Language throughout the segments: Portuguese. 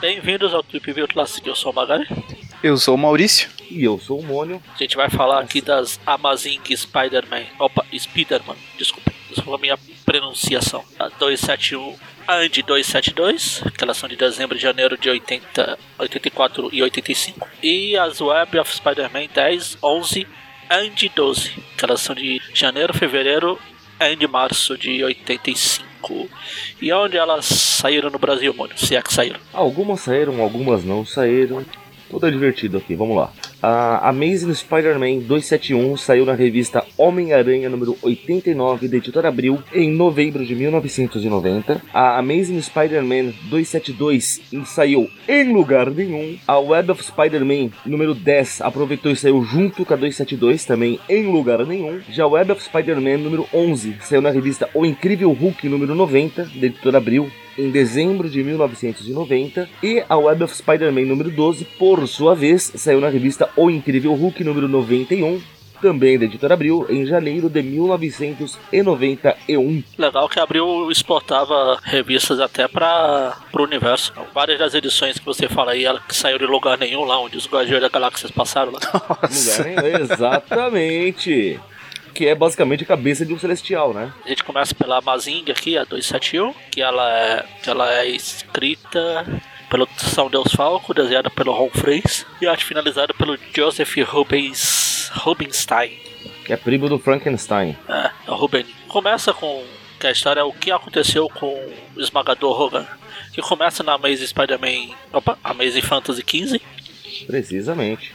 Bem-vindos ao Trip View Classic, eu sou o Magari. Eu sou o Maurício. E eu sou o Mônio. A gente vai falar aqui das Amazing Spider-Man. Opa, Spider-Man, desculpa. Desculpa a minha pronunciação. A 271 And 272, que elas são de dezembro e janeiro de 80, 84 e 85. E as Web of Spider-Man 10, 11 and 12, que elas são de janeiro, fevereiro de março de 85. E onde elas saíram no Brasil, Mônio? Se é que saíram. Algumas saíram, algumas não saíram. Tudo é divertido aqui, vamos lá. A Amazing Spider-Man 271 saiu na revista Homem-Aranha número 89 da editora Abril em novembro de 1990. A Amazing Spider-Man 272 saiu em lugar nenhum. A Web of Spider-Man número 10 aproveitou e saiu junto com a 272 também em lugar nenhum. Já a Web of Spider-Man número 11 saiu na revista O Incrível Hulk número 90 da editora Abril em dezembro de 1990 e a Web of Spider-Man número 12, por sua vez, saiu na revista O Incrível Hulk número 91, também da editora Abril, em janeiro de 1991. Legal que a Abril exportava revistas até para o universo. Várias das edições que você fala aí, ela que saiu de lugar nenhum lá, onde os Guardiões da Galáxia passaram lá. Lugar nenhum, exatamente que é basicamente a cabeça de um celestial, né? A gente começa pela Amazing aqui, a 271, que ela é, que ela é escrita pelo São Deus Falco, desenhada pelo Ron Freys, e arte finalizada pelo Joseph Rubens, Rubinstein. Que é primo do Frankenstein. É, é o Ruben. Começa com que a história é o que aconteceu com o esmagador Hogan, que começa na Amazing Spider-Man, opa, Amazing Fantasy 15. Precisamente.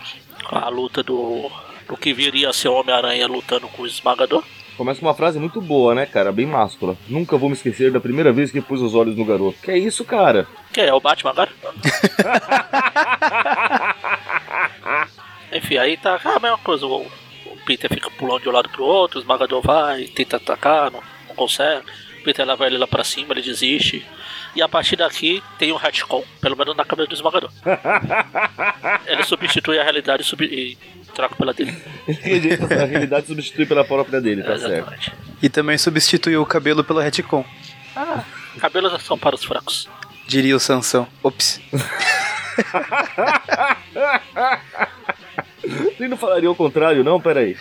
A luta do o que viria a ser o Homem-Aranha lutando com o esmagador. Começa com uma frase muito boa, né, cara? Bem máscula. Nunca vou me esquecer da primeira vez que pus os olhos no garoto. Que é isso, cara? Que é, o Batman agora? Enfim, aí tá a mesma coisa. O, o, Peter fica pulando de um lado pro outro, o esmagador vai, tenta atacar, não, não consegue. O Peter leva ele lá pra cima, ele desiste. E a partir daqui tem um retcon, pelo menos na cabeça do esmagador. ele substitui a realidade e, e troca pela dele. a realidade substitui pela própria dele, tá Exatamente. certo. E também substituiu o cabelo pelo retcon. Ah, cabelos são para os fracos. Diria o Sansão. Ops. Você não falaria o contrário, não? Peraí.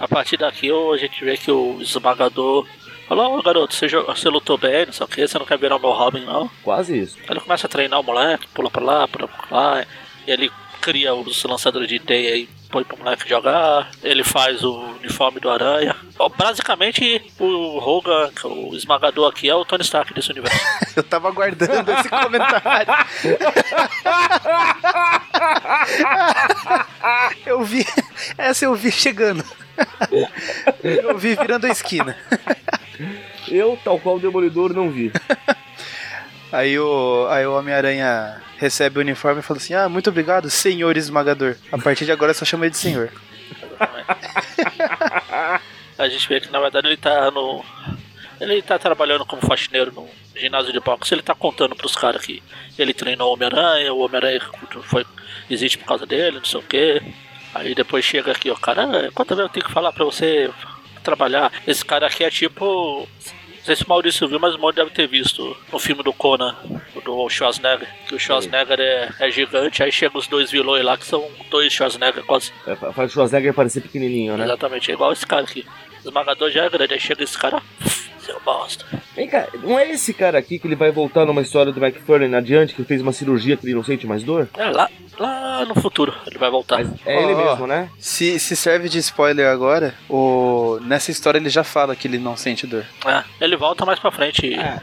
A partir daqui a gente vê que o esmagador falou, oh, garoto, você, você lutou bem, não sei o que, você não quer virar o meu Robin, não? Quase isso. Ele começa a treinar o moleque, pula pra lá, pula pra lá, e ele cria os lançadores de ideia e põe pro moleque jogar. Ele faz o uniforme do Aranha. Basicamente, o Hogan, o esmagador aqui, é o Tony Stark desse universo. eu tava aguardando esse comentário. eu vi. Essa eu vi chegando. Eu vi virando a esquina. Eu, tal qual o Demolidor, não vi. Aí o, aí o Homem-Aranha recebe o uniforme e fala assim: Ah, muito obrigado, senhor esmagador. A partir de agora só chama ele de senhor. a gente vê que na verdade ele tá no. Ele tá trabalhando como faxineiro no ginásio de boxe. Ele tá contando pros caras que ele treinou o Homem-Aranha, o Homem-Aranha foi, existe por causa dele, não sei o que. Aí depois chega aqui, o cara, vezes eu tenho que falar pra você trabalhar? Esse cara aqui é tipo não sei se o Maurício viu, mas o Maurício deve ter visto no filme do Conan, do Schwarzenegger, que o Schwarzenegger é, é gigante, aí chegam os dois vilões lá que são dois Schwarzenegger quase. É, faz o Schwarzenegger parecer pequenininho, né? Exatamente, é igual esse cara aqui. O esmagador já é grande, aí chega esse cara, seu bosta. Vem cá, não é esse cara aqui que ele vai voltar numa história do McFarlane adiante, que fez uma cirurgia que ele não sente mais dor? É, lá, lá no futuro ele vai voltar. Mas é ele mesmo, né? Se, se serve de spoiler agora, o... nessa história ele já fala que ele não sente dor. É, ele volta mais pra frente. É.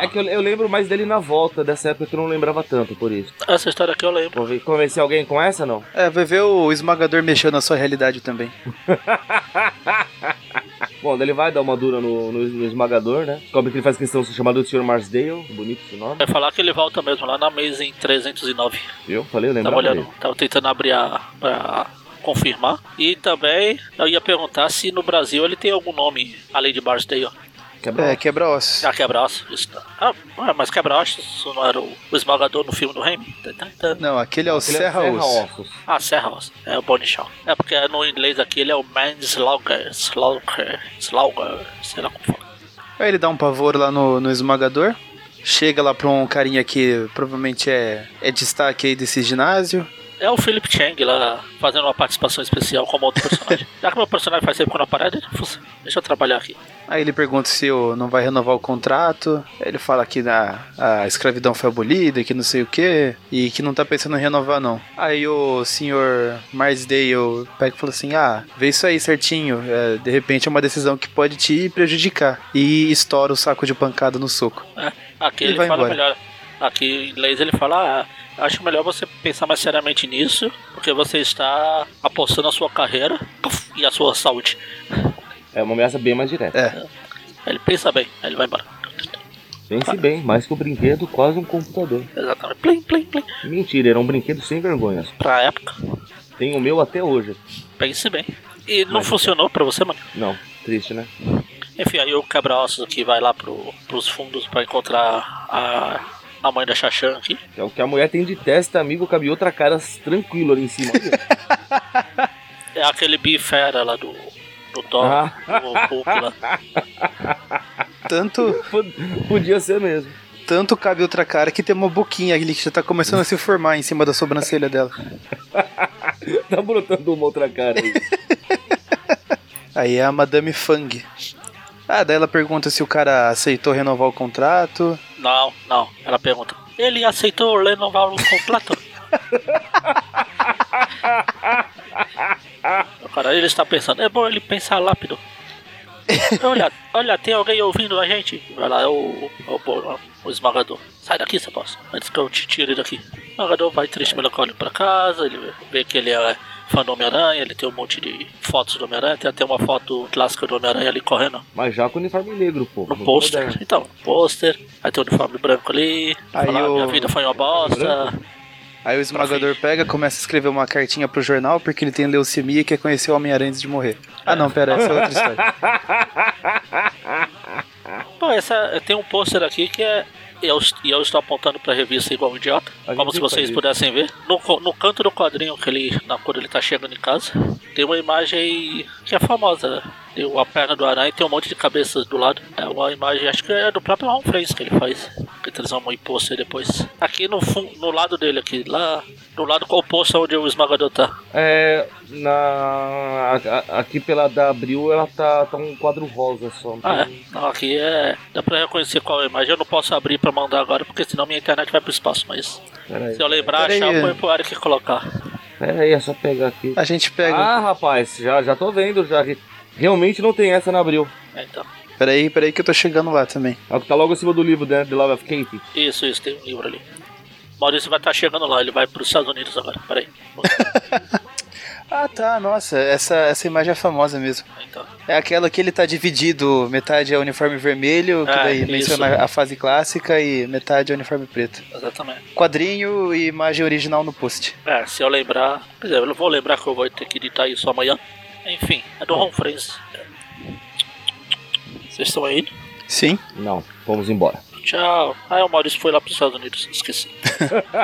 É que eu, eu, lembro mais dele na volta dessa época que eu não lembrava tanto, por isso. Essa história aqui eu lembro. Vou ver, convencer alguém com essa, não? É, vai ver o esmagador mexendo na sua realidade também. Bom, ele vai dar uma dura no, no, no esmagador, né? Descobre que ele faz questão chamado de Sr. Marsdale. Bonito esse nome. Vai falar que ele volta mesmo lá na mesa em 309. Eu falei, eu Tava olhando, tava tentando abrir a, a confirmar. E também eu ia perguntar se no Brasil ele tem algum nome além de Barsdale. Quebra É, quebra-ossos. Ah, quebra-osso. Isso. Ah, mas quebra-osso isso não era o, o esmagador no filme do Raimi? Não, aquele é o Aquele é serra-osso. serra-ossos. Ah, serra-osso. É o Bonichão. É porque no inglês aqui ele é o Manslaughter. Slaughter. Slaughter. Sei lá como fala. Aí ele dá um pavor lá no, no esmagador. Chega lá pra um carinha que provavelmente é, é destaque aí desse ginásio. É o Philip Chang lá fazendo uma participação especial como outro personagem. Já que meu personagem faz tempo que eu não aparece, deixa eu trabalhar aqui. Aí ele pergunta se o, não vai renovar o contrato. Ele fala que a, a escravidão foi abolida, que não sei o que, e que não tá pensando em renovar não. Aí o senhor Marsdale pega e fala assim: Ah, vê isso aí certinho. é, de repente é uma decisão que pode te prejudicar. E estoura o saco de pancada no soco. É, aqui Ele ele, vai fala embora. melhor. Aqui em inglês ele fala, ah, acho melhor você pensar mais seriamente nisso, porque você está apostando a sua carreira puf, e a sua saúde. É uma ameaça bem mais direta. É. Ele pensa bem, aí ele vai embora. Pense bem, mais que um brinquedo, quase um computador. Exatamente. Plim, plim, plim. Mentira, era um brinquedo sem vergonhas. Pra época, Tem o meu até hoje. pense bem. E não Mas- funcionou pra você, mano. Não, triste, né? Enfim, aí o quebra-ossos aqui vai lá pro, pros fundos pra encontrar a, a mãe da Xaxã aqui. É o que a mulher tem de testa, amigo, cabe outra cara tranquilo ali em cima. É aquele bifera lá do, do Thor, Ah. do Hulk lá. Tanto, Pod- Podia ser mesmo. tanto cabe outra cara que tem uma boquinha ali que já tá começando a se formar em cima da sobrancelha dela. Tá brotando uma outra cara aí. Aí é a Madame Fang. Ah, daí ela pergunta se o cara aceitou renovar o contrato. Não, não. Ela pergunta. Ele aceitou renovar o contrato? o cara, ele está pensando. É bom ele pensar rápido. Olha, olha, tem alguém ouvindo a gente? Vai lá, é o, o, o, o esmagador. Sai daqui, seu bosta. Antes que eu te tire daqui. O esmagador vai triste melancólico pra casa. Ele vê que ele é fã do Homem-Aranha. Ele tem um monte de fotos do Homem-Aranha. Tem até uma foto clássica do Homem-Aranha ali correndo Mas já com uniforme negro, pô. no pôster. Então, pôster. Aí tem o uniforme branco ali. Aí Falar, o- minha vida foi uma bosta. Aí o esmagador pega, começa a escrever uma cartinha pro jornal porque ele tem leucemia e quer conhecer o Homem-Aranha antes de morrer. Ah não, pera, essa é outra história. Pô, essa, tem um pôster aqui que é. E eu, e eu estou apontando pra revista igual um idiota. A Como se vocês pudessem ver. No, no canto do quadrinho que ele. Na quando ele tá chegando em casa, tem uma imagem que é famosa. Tem a perna do aranha e tem um monte de cabeças do lado. É uma imagem, acho que é do próprio Ron Friends que ele faz. Que eles vão pôster depois. Aqui no, no lado dele, aqui, lá. Do lado com o pôster onde o esmagador tá. É. Na. a- a- Aqui pela da Abril ela tá, tá um quadro rosa só. não Ah, tem- é. Não, aqui é. Dá pra reconhecer qual é a imagem. Eu não posso abrir pra mandar agora, porque senão minha internet vai pro espaço. Mas aí. se eu lembrar, achar, eu ponho pro Eric colocar. Pera aí, é só pegar aqui. A gente pega. Ah, rapaz, já, já tô vendo, já. Realmente não tem essa na Abril. É, então. Peraí, peraí que eu tô chegando lá também. É o que tá logo acima do livro, né? The Love of Kate. Isso, isso, tem um livro ali. Maurício vai estar chegando lá, ele vai pros Estados Unidos agora. Peraí. Ah tá, nossa, essa, essa imagem é famosa mesmo. Então. É aquela que ele tá dividido, metade é uniforme vermelho, que Ah, daí isso. menciona a fase clássica, e metade é uniforme preto. Exatamente. Quadrinho e imagem original no post. É, se eu lembrar. Quer dizer, eu não vou lembrar que eu vou ter que editar isso amanhã. Enfim, é do Ron Friends. Vocês estão aí? Sim. Não, vamos embora. Tchau. Ah, o Maurício foi lá pros Estados Unidos, esqueci.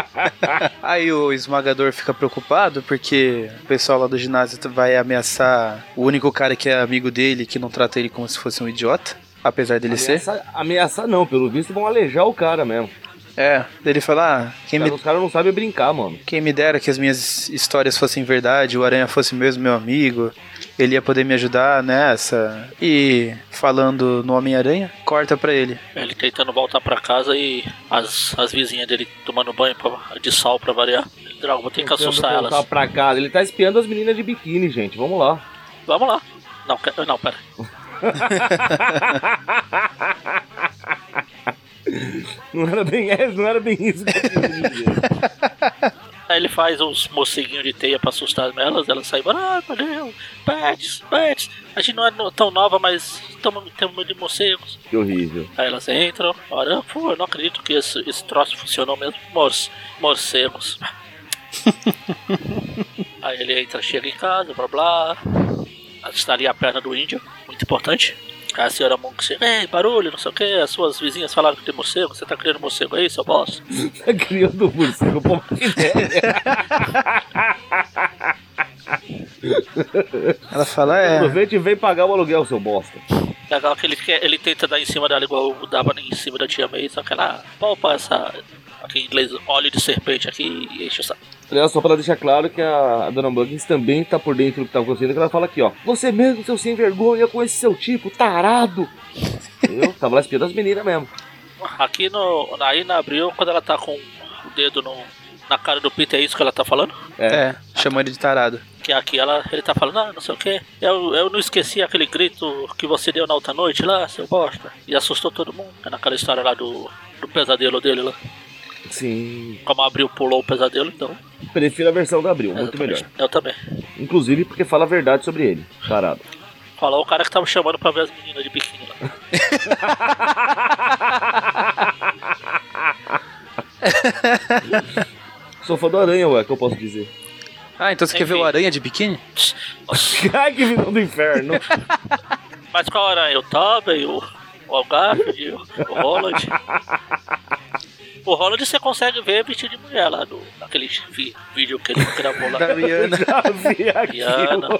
Aí o esmagador fica preocupado porque o pessoal lá do ginásio vai ameaçar o único cara que é amigo dele, que não trata ele como se fosse um idiota. Apesar dele ser. Ameaça, ameaçar não, pelo visto vão alejar o cara mesmo. É, ele fala: ah, quem, Cara, me, Os caras não sabem brincar, mano. quem me dera que as minhas histórias fossem verdade, o Aranha fosse mesmo meu amigo, ele ia poder me ajudar nessa. E falando no Homem-Aranha, corta pra ele. Ele tentando voltar pra casa e as, as vizinhas dele tomando banho pra- de sal pra variar. Droga, vou ter que assustar voltar elas. pra casa. Ele tá espiando as meninas de biquíni, gente. Vamos lá. Vamos lá. Não, que- não, pera. Não era bem, é, não era bem isso que eu queria dizer. Aí ele faz uns morceguinhos de teia pra assustar elas, elas saem, ah, meu Deus, pets, pets. A gente não é tão nova, mas tamo- temos medo de morcegos. Que horrível. Aí elas entram, olha, pô, eu não acredito que esse, esse troço funcionou mesmo. Morce, morcegos. Aí ele entra, chega em casa, blá blá. Está ali a perna do índio, muito importante. A senhora Monk chega, ei, barulho, não sei o que, as suas vizinhas falaram que tem morcego, você tá criando morcego aí, seu bosta? Tá criando morcego, pô, que ideia. Ela fala, é. Aproveita e vem pagar o aluguel, seu bosta. Legal que ele, quer, ele tenta dar em cima dela igual dava em cima da tia May, só que ela palpa essa, aqui em inglês, óleo de serpente aqui e enche o saco. Aliás, só pra deixar claro que a, Dona Buggins também tá por dentro do que tá acontecendo, que ela fala aqui, ó. Você mesmo, seu sem vergonha, com esse seu tipo, tarado. Eu tava lá espiando as meninas mesmo. Aqui no, aí na Abril, quando ela tá com o dedo no, na cara do Peter, é isso que ela tá falando? É, chamou ele de tarado. Que aqui ela, ele tá falando, ah, não sei o que, eu, eu não esqueci aquele grito que você deu na outra noite lá, seu bosta. E assustou todo mundo. É naquela história lá do, do pesadelo dele lá. Sim. Como a Abril pulou o pesadelo, então. Prefiro a versão da Abril, muito melhor. Eu também. Inclusive porque fala a verdade sobre ele. Tarado. Falou o cara que tava chamando pra ver as meninas de biquíni lá. Sou fã do Aranha, ué, que eu posso dizer. Ah, então você quer ver Enfim. o aranha de biquíni? Ai, que visão do inferno. Mas qual era? O Tobey, o, o Algarve, o, o Holland. O Holland você consegue ver vestido de mulher lá no, naquele vi- vídeo que ele gravou lá. Da Rihanna.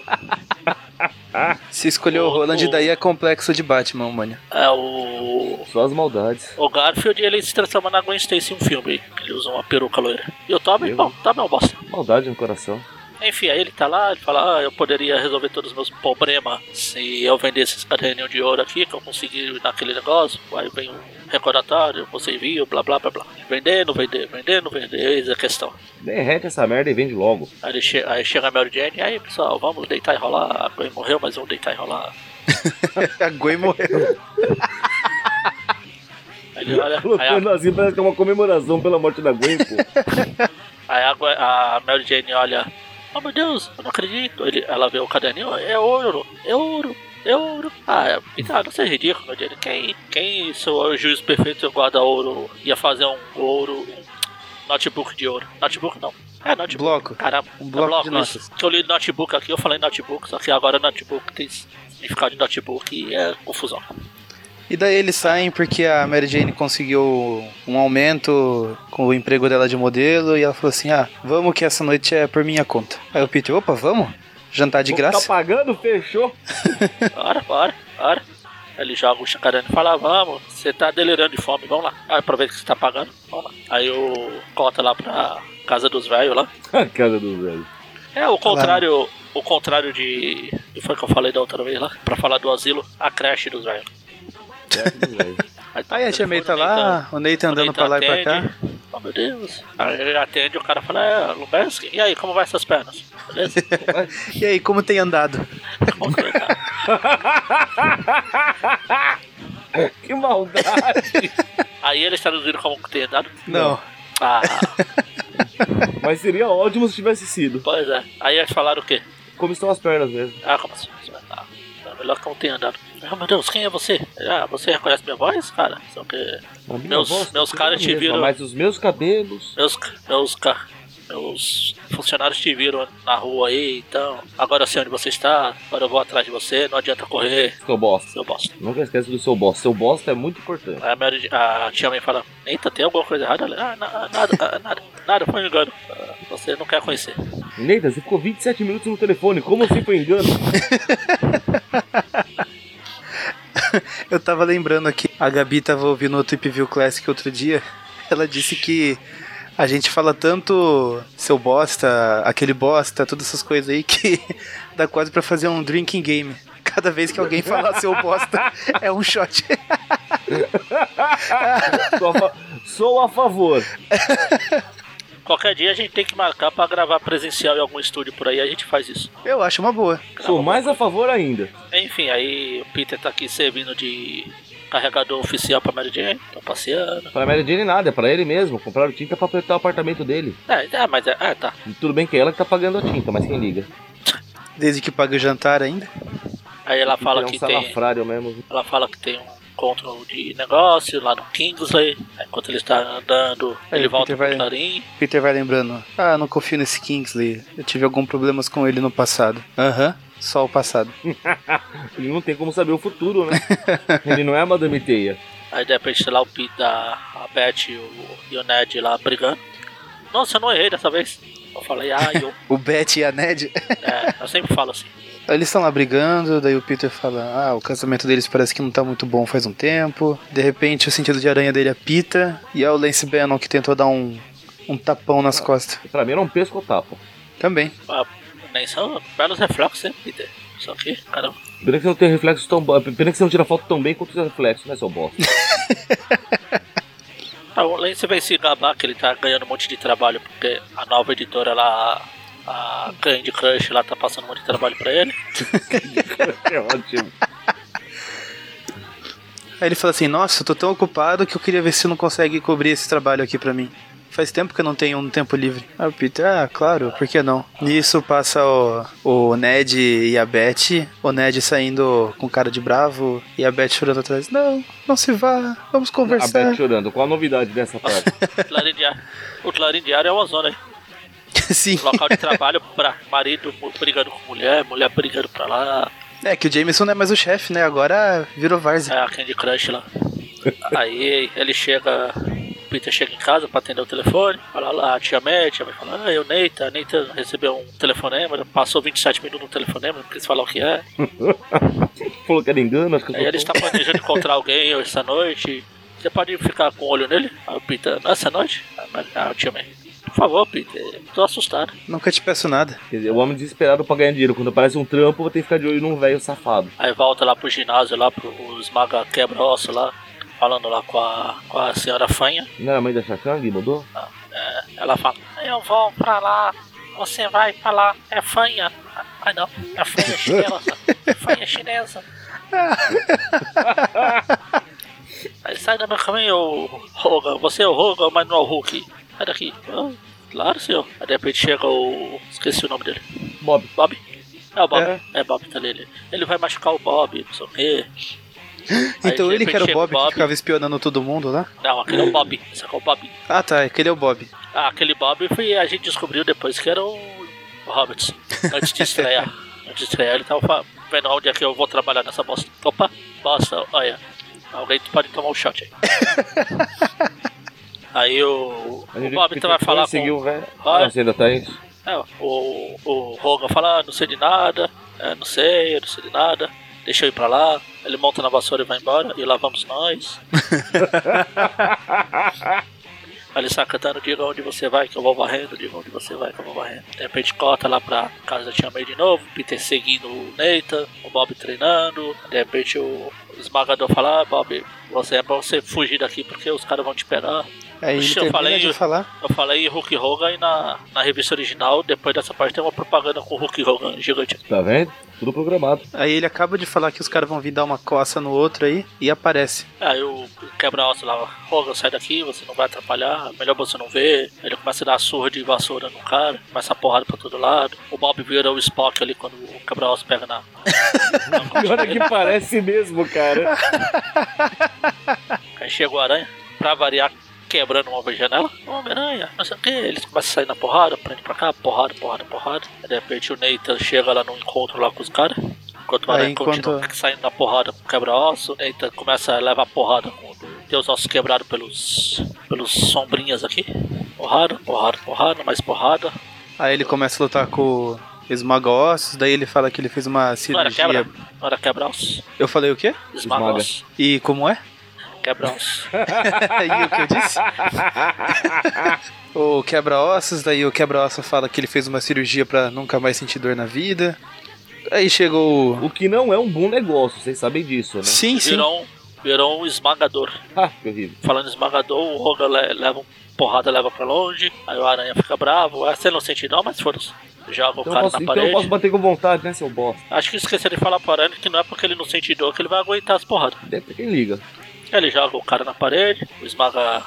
Se escolheu o O- Roland, o- daí é complexo de Batman, mano. É o. Só as maldades. O Garfield ele se transforma na Gwen Stacy em um filme. que Ele usa uma peruca loira. E o Tobey, bom, Tobey é um bosta. Maldade no coração. Enfim, aí ele tá lá, ele fala, ah, eu poderia resolver todos os meus problemas se eu vendesse esse caderninho de ouro aqui, que eu consegui naquele negócio. Aí vem um recordatório, você envia, blá blá blá blá. Vender, não vender, vender, não vender, eis a questão. Derrete essa merda e vende logo. Aí, che aí chega a Mary Jane, e aí pessoal, vamos deitar e rolar. A Gwen morreu, mas vamos deitar e rolar. a Gwen morreu. Aí ele olha, aí a, Colocando assim parece que é uma comemoração pela morte da Gwen, pô. aí a, a Mary Jane olha, oh meu Deus, eu não acredito. Ele, ela vê o caderninho, é ouro, é ouro. É ouro. Ah, ah, não seja ridículo, Mary Jane. Quem, quem seu juiz perfeito guarda ouro ia fazer um ouro, um notebook de ouro? Notebook não. É, notebook. Bloco. Caramba, Um é bloco de notas. Eu li notebook aqui, eu falei notebook, só que agora notebook tem significado de notebook e é confusão. E daí eles saem porque a Mary Jane conseguiu um aumento com o emprego dela de modelo e ela falou assim: Ah, vamos que essa noite é por minha conta. Aí o Peter, opa, vamos? Jantar de Tá graça? pagando? Fechou. Bora, bora, bora. Ele joga o chacarana e fala, vamos, você tá delirando de fome, vamos lá. Aí aproveita que você tá pagando, vamos lá. Aí o conta lá pra casa dos velhos lá. A casa do velho. É, o contrário, o contrário de. que foi que eu falei da outra vez lá? Pra falar do asilo, a creche dos velhos. Velho. Aí a tia May tá lá, o Nathan andando pra lá e pra cá. Oh meu Deus. Aí ele atende o cara fala, é, Lubeski, e aí, como vai essas pernas? Beleza? E aí, como tem andado? Como que tá? Que maldade. aí eles traduziram como que tem andado. Não. Ah, Mas seria ótimo se tivesse sido. pois é. Aí eles falaram o quê? Como estão as pernas mesmo. Ah, como assim? Ah, é melhor que não tenha andado. Ah, meu Deus, quem é você? Ah, você reconhece minha voz, cara? Só que Meus- voz meus tá caras te viram- Mas os meus cabelos. meus, meus, meus funcionários te viram na rua aí, então agora eu sei onde você está, agora eu vou atrás de você, não adianta correr, Seu bosta. seu bosta. Nunca esquece do seu bosta. Seu bosta é muito importante. Aí a, Mary, a tia mãe fala, eita, tem alguma coisa errada? Ah, na- nada, ah, nada, nada, foi um engano. Ah, Você não quer conhecer. Neita, você ficou 27 minutos no telefone. Como assim foi engano? Eu tava lembrando aqui, a Gabi tava ouvindo o Trip View Classic outro dia. Ela disse que a gente fala tanto seu bosta, aquele bosta, todas essas coisas aí que dá quase pra fazer um drinking game. Cada vez que alguém falar seu bosta, é um shot. Sou a favor. Qualquer dia a gente tem que marcar pra gravar presencial em algum estúdio por aí, a gente faz isso. Eu acho uma boa. Sou mais a favor ainda. Enfim, aí o Peter tá aqui servindo de carregador oficial pra Mary Jane, tá passeando. Pra Mary Jane nada, é pra ele mesmo. Compraram tinta pra apertar o apartamento dele. É, é mas é, é, tá. E tudo bem que é ela que tá pagando a tinta, mas quem liga? Desde que paga o jantar ainda. Aí ela fala é um que tem. mesmo. Ela fala que tem um encontro de negócio lá no Kingsley. Aí, enquanto ele está andando, Aí ele volta Peter pro vai- Clarim. Peter vai lembrando. Ah, não confio nesse Kingsley. Eu tive alguns problemas com ele no passado. Aham, só o passado. Ele não tem como saber o futuro, né? Ele não é a Madame Teia. Aí de repente tá lá o Peter, a Beth e o, e o Ned lá brigando. Nossa, eu não errei dessa vez. Eu falei, ah, eu. O Betty e a Ned. É, eu sempre falo assim. Eles estão lá brigando, daí o Peter fala: Ah, o casamento deles parece que não tá muito bom faz um tempo. De repente o sentido de aranha dele apita. E é o Lance Bannon que tentou dar um, um tapão nas costas. Pra mim era um pesco-tapa. Também. Ah, nem são belos reflexos, hein, Peter? Só que, caramba. Pena que você não tem reflexos tão bons. Pena que você não tira foto tão bem quanto os reflexos, né, seu bosta? Ah, o Lance vai se gabar que ele tá ganhando um monte de trabalho, porque a nova editora lá, a Candy Crush lá, tá passando um monte de trabalho pra ele. é ótimo. Aí ele fala assim: Nossa, eu tô tão ocupado que eu queria ver se não consegue cobrir esse trabalho aqui pra mim. Faz tempo que eu não tenho um tempo livre. Aí o Peter, ah, claro, por que não? Nisso passa o, o Ned e a Beth. O Ned saindo com cara de bravo e a Beth chorando atrás. Não, não se vá, vamos A conversar. Beth chorando. Qual a novidade dessa parte? Clarim Diário. O Clarim Diário é uma zona, hein? Sim. Local de trabalho pra marido brigando com mulher, mulher brigando pra lá. É que o Jameson não é mais o chefe, né? Agora virou Várzea. É a Candy Crush lá. Aí ele chega, o Peter chega em casa pra atender o telefone, fala lá, a tia May, a tia fala, ah, eu Neita, a Neita recebeu um telefonema, passou 27 minutos no telefonema, não quis falar o que é. Falou que era engano, acho que Aí ele está planejando encontrar alguém essa noite. Você pode ficar com o olho nele? Aí o Peter, nessa noite? Ah, a tia por favor, Peter, tô assustado. Nunca te peço nada. Quer dizer, o homem desesperado pra ganhar dinheiro. Quando aparece um trampo, vou ter que ficar de olho num velho safado. Aí volta lá pro ginásio, lá pro esmaga quebra-osso lá, falando lá com a, com a senhora Fanha. Não era a mãe da Chakang? Mudou? Ela fala, eu vou pra lá, você vai pra lá, é fanha. Ai não, é fanha chinesa, é fanha chinesa. Aí sai da meu caminho, ô Hogan, você é o Hogan, mas não é o Hulk. Sai daqui. Claro, senhor. Aí de repente chega o. esqueci o nome dele. Bob. Bob? É o Bob. É. É, Bob, tá ali. Ele, ele vai machucar o Bob, não sei o quê. Aí, Então de ele que era o Bob, chega que ficava espionando todo mundo lá? Não, aquele é o Bob. Aqui é o Bob. Ah tá, aquele é o Bob. Ah, aquele Bob foi, a gente descobriu depois que era o, o Hobbit. Antes de estrear. Antes de estrear, ele tava vendo onde é que eu vou trabalhar nessa bosta. Opa, bosta, olha. Alguém pode tomar um shot aí. aí o, o Bob então vai falar com. o velho. Ah, você ainda tá isso? É, o, o Hogan fala, ah, não sei de nada, é, não sei, eu não sei de nada. Deixa eu ir pra lá. Ele monta na vassoura e vai embora. E lá vamos nós. Aí ele sai cantando, diga onde você vai que eu vou varrendo, diga onde você vai que eu vou varrendo. De repente corta lá pra casa da Tia May de novo, Peter seguindo o Nathan, o Bob treinando, de repente o esmagador fala, ah, Bob, você é pra você fugir daqui porque os caras vão te pegar. Aí ele Puxa, eu falei- de falar. Eu falei Hulk Hogan e na, na revista original, depois dessa parte tem uma propaganda com o Hulk Hogan gigante. Tá vendo? Tudo programado. Aí ele acaba de falar que os caras vão vir dar uma coça no outro aí e aparece. Aí o quebra-osso lá, Hogan, sai daqui, você não vai atrapalhar, melhor você não ver. Ele começa a dar surra de vassoura no cara, começa a porrada pra todo lado. O Bob vira o Spock ali quando o quebra-osso pega na. na Pior é que parece mesmo, cara. Aí chega o Aranha, pra variar, quebrando uma janela. Homem-Aranha, não sei o que. Eles começam a sair na porrada, prende pra cá, porrada, porrada, porrada. Aí, de repente o Nathan chega lá no encontro lá com os caras. Enquanto o Aranha enquanto- continua saindo na porrada com o quebra-osso, o Nathan começa a levar porrada com tem os ossos quebrados pelos, pelos sombrinhas aqui. Porrada, porrada, porrada, mais porrada. Aí ele começa a lutar com o esmaga-ossos, daí ele fala que ele fez uma Não era cirurgia. quebra, não era quebra-osso. Eu falei o quê? Esmaga-osso. E como é? Quebra-osso. e o que eu disse? o quebra-ossos, daí o quebra-osso fala que ele fez uma cirurgia pra nunca mais sentir dor na vida. Aí chegou o. O que não é um bom negócio, vocês sabem disso, né? Sim, sim. Virou um, virou um esmagador. Ah, que horrível. Falando esmagador, o Roga le- leva um porrada, leva pra longe. Aí o Aranha fica bravo. Ah, Você não sente não, mas foda-se. Joga o Então, cara posso, na então eu parede. posso bater com vontade, né, seu bosta? Acho que esqueceu de falar pro Aranha que não é porque ele não sente dor que ele vai aguentar as porradas. Deve ter quem liga. Ele joga o cara na parede, o esmaga.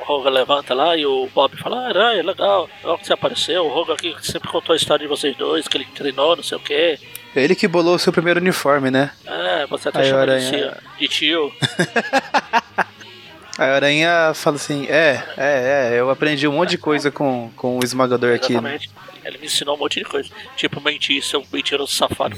O Roga levanta lá e o Bob fala: ah, Aranha, legal, logo que você apareceu. O Roga aqui sempre contou a história de vocês dois, que ele treinou, não sei o que. Ele que bolou o seu primeiro uniforme, né? É, você até Aí o chama de, Aranha- de tio. A aranha fala assim: É, é, é, eu aprendi um monte de coisa com, com o esmagador aqui. né? Exatamente. Ele me ensinou um monte de coisa. Tipo, mentir, seu mentiroso safado.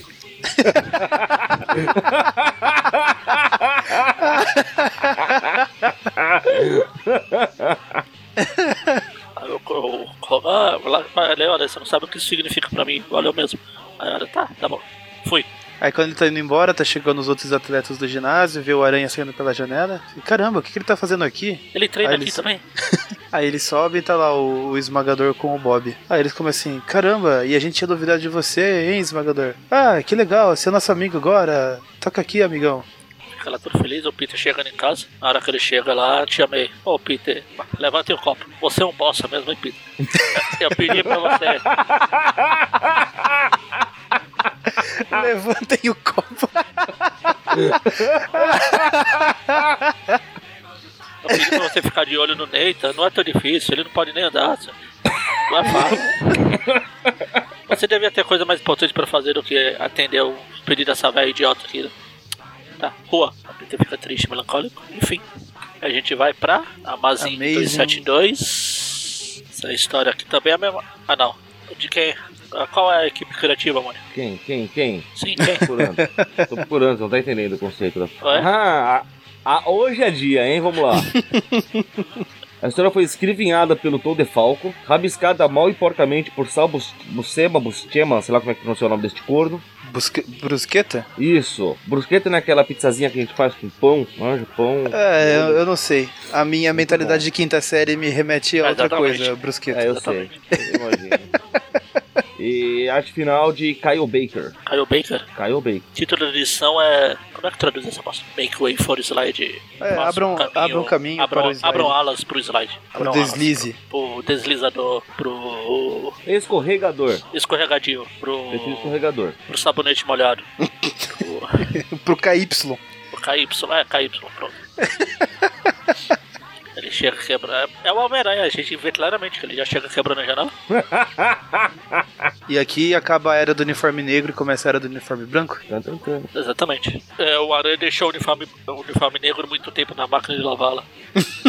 Aí eu, eu, eu ah, valeu, olha, você não sabe o que isso significa pra mim, valeu mesmo. Aí olha, tá, tá bom. Fui. Aí quando ele tá indo embora, tá chegando os outros atletas do ginásio, vê o aranha saindo pela janela. E, Caramba, o que, que ele tá fazendo aqui? Ele treina Aí aqui eles- também. Aí ele sobe e tá lá o, o esmagador com o Bob. Aí eles começam assim: Caramba, e a gente tinha duvidado de você, hein, esmagador? Ah, que legal, você é nosso amigo agora. Toca aqui, amigão. Fica lá todo feliz, o Peter chegando em casa. Na hora que ele chega lá, te chamei. Ô Peter, levante o copo. Você é um bosta mesmo, hein, Peter? Eu pedi pra você. Levantem o copo. Eu pedi pra você ficar de olho no Neita. Não é tão difícil, ele não pode nem andar. Não é fácil. Você devia ter coisa mais importante pra fazer do que atender o pedido dessa velha idiota aqui. né? Tá, rua. O Peter fica triste, melancólico. Enfim, a gente vai pra Amazing Amazing. 272. Essa história aqui também é a mesma. Ah, não. De quem? Ah, Qual é a equipe criativa, mano? Quem? Quem? Quem? Sim, quem? Procurando. Tô procurando, você não tá entendendo o conceito. Da... Ué? Ah, a- a- hoje é dia, hein? Vamos lá. A história foi escrivinhada pelo Tom DeFalco, rabiscada mal e porcamente por Sal Bus- Buscema, Buscema, sei lá como é que pronuncia o nome deste corno. Busque... Brusqueta? Isso, brusqueta não é aquela pizzazinha que a gente faz com pão, manja, pão. É, eu, eu não sei. A minha mentalidade de quinta série me remete a outra Exatamente. coisa, brusqueta. É, eu sei, eu imagino. E arte final de Kyle Baker. Kyle Baker. Kyle Baker. Título da edição é. Como é que traduz essa bosta? Make way for slide. É, abram- abram um caminho abram, para o slide. abram alas pro slide. Pro Abram alas deslize. Pro, pro deslizador, pro Escorregador. escorregadio, pro, escorregador. pro sabonete molhado. pro, Pro KY. pro KY, é KY, pronto. Chega quebrando. É o Homem-Aranha, a gente vê claramente que ele já chega quebrando a janela. E aqui acaba a era do uniforme negro e começa a era do uniforme branco. Tan, tan. Exatamente. É, o Aranha deixou o uniforme, o uniforme negro muito tempo na máquina de lavá-la.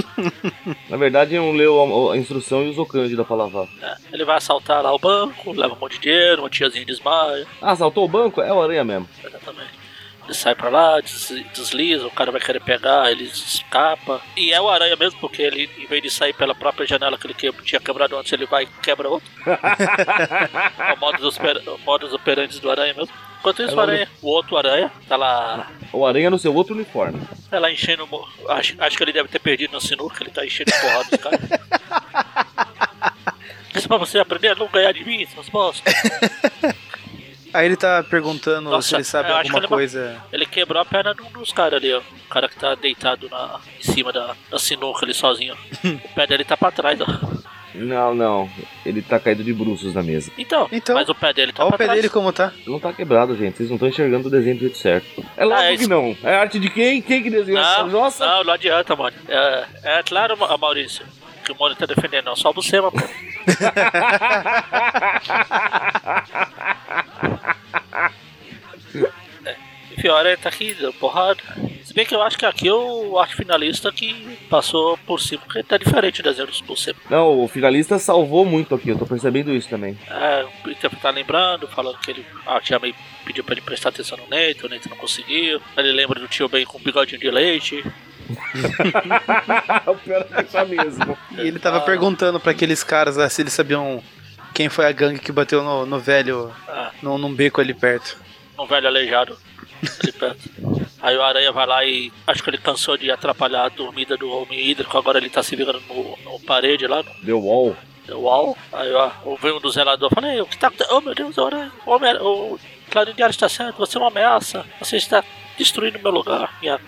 Na verdade, não leu a, a instrução e usou Cândida pra lavar. É, ele vai assaltar lá o banco, leva um monte de dinheiro, uma tiazinha desmaia. Ah, saltou o banco? É o aranha mesmo. Exatamente. Ele sai pra lá, des- desliza, o cara vai querer pegar, ele escapa. E é o aranha mesmo, porque ele, em vez de sair pela própria janela que ele que- tinha quebrado antes, ele vai e quebra outro. é o modus, oper, o modus operandi do aranha mesmo. Enquanto isso, É o, aranha, o outro aranha tá lá, O aranha no seu outro uniforme. tá lá enchendo. Acho, acho que ele deve ter perdido no sinuca, ele tá enchendo porrada dos caras. Isso pra você aprender a não ganhar de mim, seus bosta. Aí ele tá perguntando Nossa, se ele sabe alguma ele- coisa. Ele quebrou a perna de um dos caras ali, ó. O cara que tá deitado na, em cima da, da sinuca ali sozinho. ó. o pé dele tá pra trás, ó. Não, não. Ele tá caído de bruços na mesa. Então, Então, mas o pé dele tá Olha pra o pé trás. dele como tá. Não tá quebrado, gente. Vocês não estão enxergando o desenho do jeito certo. É lógico Ah, é que não. É arte de quem? Quem que desenhou essa? Não, Nossa! não, não adianta, mano. É, é claro, Ma- Maurício, que o Mônio tá defendendo, não. Só você, pô. É, Enfim, a hora tá aqui, dando porrada. Se bem que eu acho que aqui o arte finalista que passou por cima, porque tá diferente desenho dos por cima. Não, o finalista salvou muito aqui. Eu tô percebendo isso também. É, o Peter tá lembrando, falando que ele, a tia May pediu pra ele prestar atenção no Neto, o Neto não conseguiu. Aí Ele lembra do tio Ben com um bigodinho de leite. o pior é pensar mesmo. E ele tava perguntando pra aqueles caras lá se eles sabiam quem foi a gangue que bateu no, no velho, Ah, num, num beco ali perto. um velho aleijado ali perto. Aí o Aranha vai lá e acho que ele cansou de atrapalhar a dormida do homem hídrico, agora ele tá se virando no, no parede lá, no, Deu wall. no wall. Aí ó, veio um do zelador falei, o que tá acontecendo? Oh meu Deus, o Aranha, o, homem, o Clarim Diário está certo, você é uma ameaça, você está destruindo meu lugar, minha,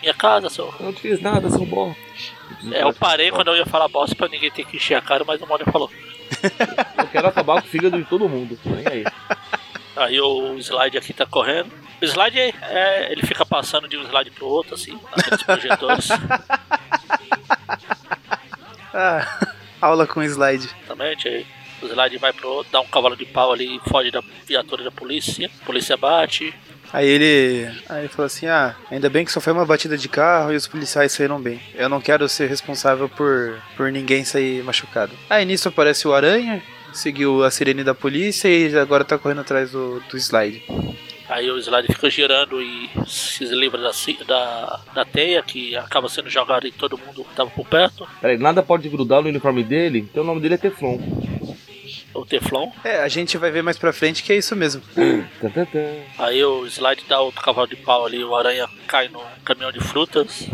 minha casa, seu. Eu não fiz nada, seu bom. É, eu parei quando eu ia falar bosta pra ninguém ter que encher a cara, mas o Mônio falou. Eu quero acabar com o fígado de todo mundo. Nem aí. Aí o slide aqui tá correndo. O slide é, é- ele fica passando de um slide pro outro, assim, naqueles projetores. Ah, aula com slide. Exatamente. Aí o slide vai pro outro, dá um cavalo de pau ali e foge da viatura da polícia. A polícia bate. Aí ele, aí ele falou assim: Ah, ainda bem que só foi uma batida de carro e os policiais saíram bem. Eu não quero ser responsável por, por ninguém sair machucado. Aí nisso aparece o Aranha, seguiu a sirene da polícia e agora tá correndo atrás do, do slide. Aí o slide fica girando e se livra da, da, da teia que acaba sendo jogada em todo mundo que tava por perto. Peraí, nada pode grudar no uniforme dele, então o nome dele é Teflon. O Teflon. É, a gente vai ver mais pra frente que é isso mesmo. Aí o slide dá outro cavalo de pau ali, o aranha cai no caminhão de frutas.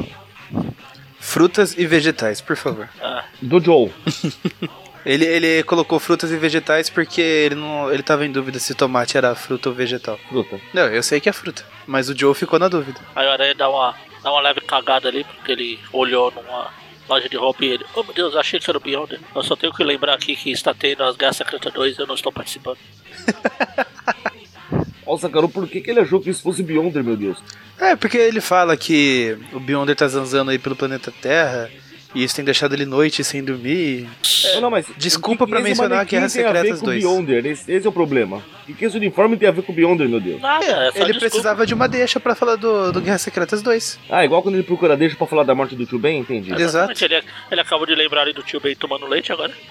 Frutas e vegetais, por favor. Ah, Do Joe. Ele, ele colocou frutas e vegetais porque ele não ele tava em dúvida se tomate era fruta ou vegetal. Fruta. Não, eu sei que é fruta, mas o Joe ficou na dúvida. aí o aranha dá uma, dá uma leve cagada ali, porque ele olhou numa loja de roupa e ele, oh meu Deus, achei que era o Beyonder. Eu só tenho que lembrar aqui que está tendo as Guerras Secretas 2 e eu não estou participando. Nossa, cara, por que, que ele achou que isso fosse Beyonder, meu Deus? É, porque ele fala que o Beyonder tá zanzando aí pelo planeta Terra e isso tem deixado ele noite sem dormir. Não, não, mas Desculpa o que pra que esse mencionar manequim Guerras tem a ver Secretas com 2. Beyonder, esse, esse é o problema. O que esse uniforme tem a ver com Beyonder, meu Deus? Nada, é ele desculpa. precisava de uma deixa pra falar do, do Guerras Secretas 2. Ah, igual quando ele procura deixa pra falar da morte do tio Ben, entendi. Exato. Exatamente, Ele, ele acabou de lembrar ali do tio Ben tomando leite agora.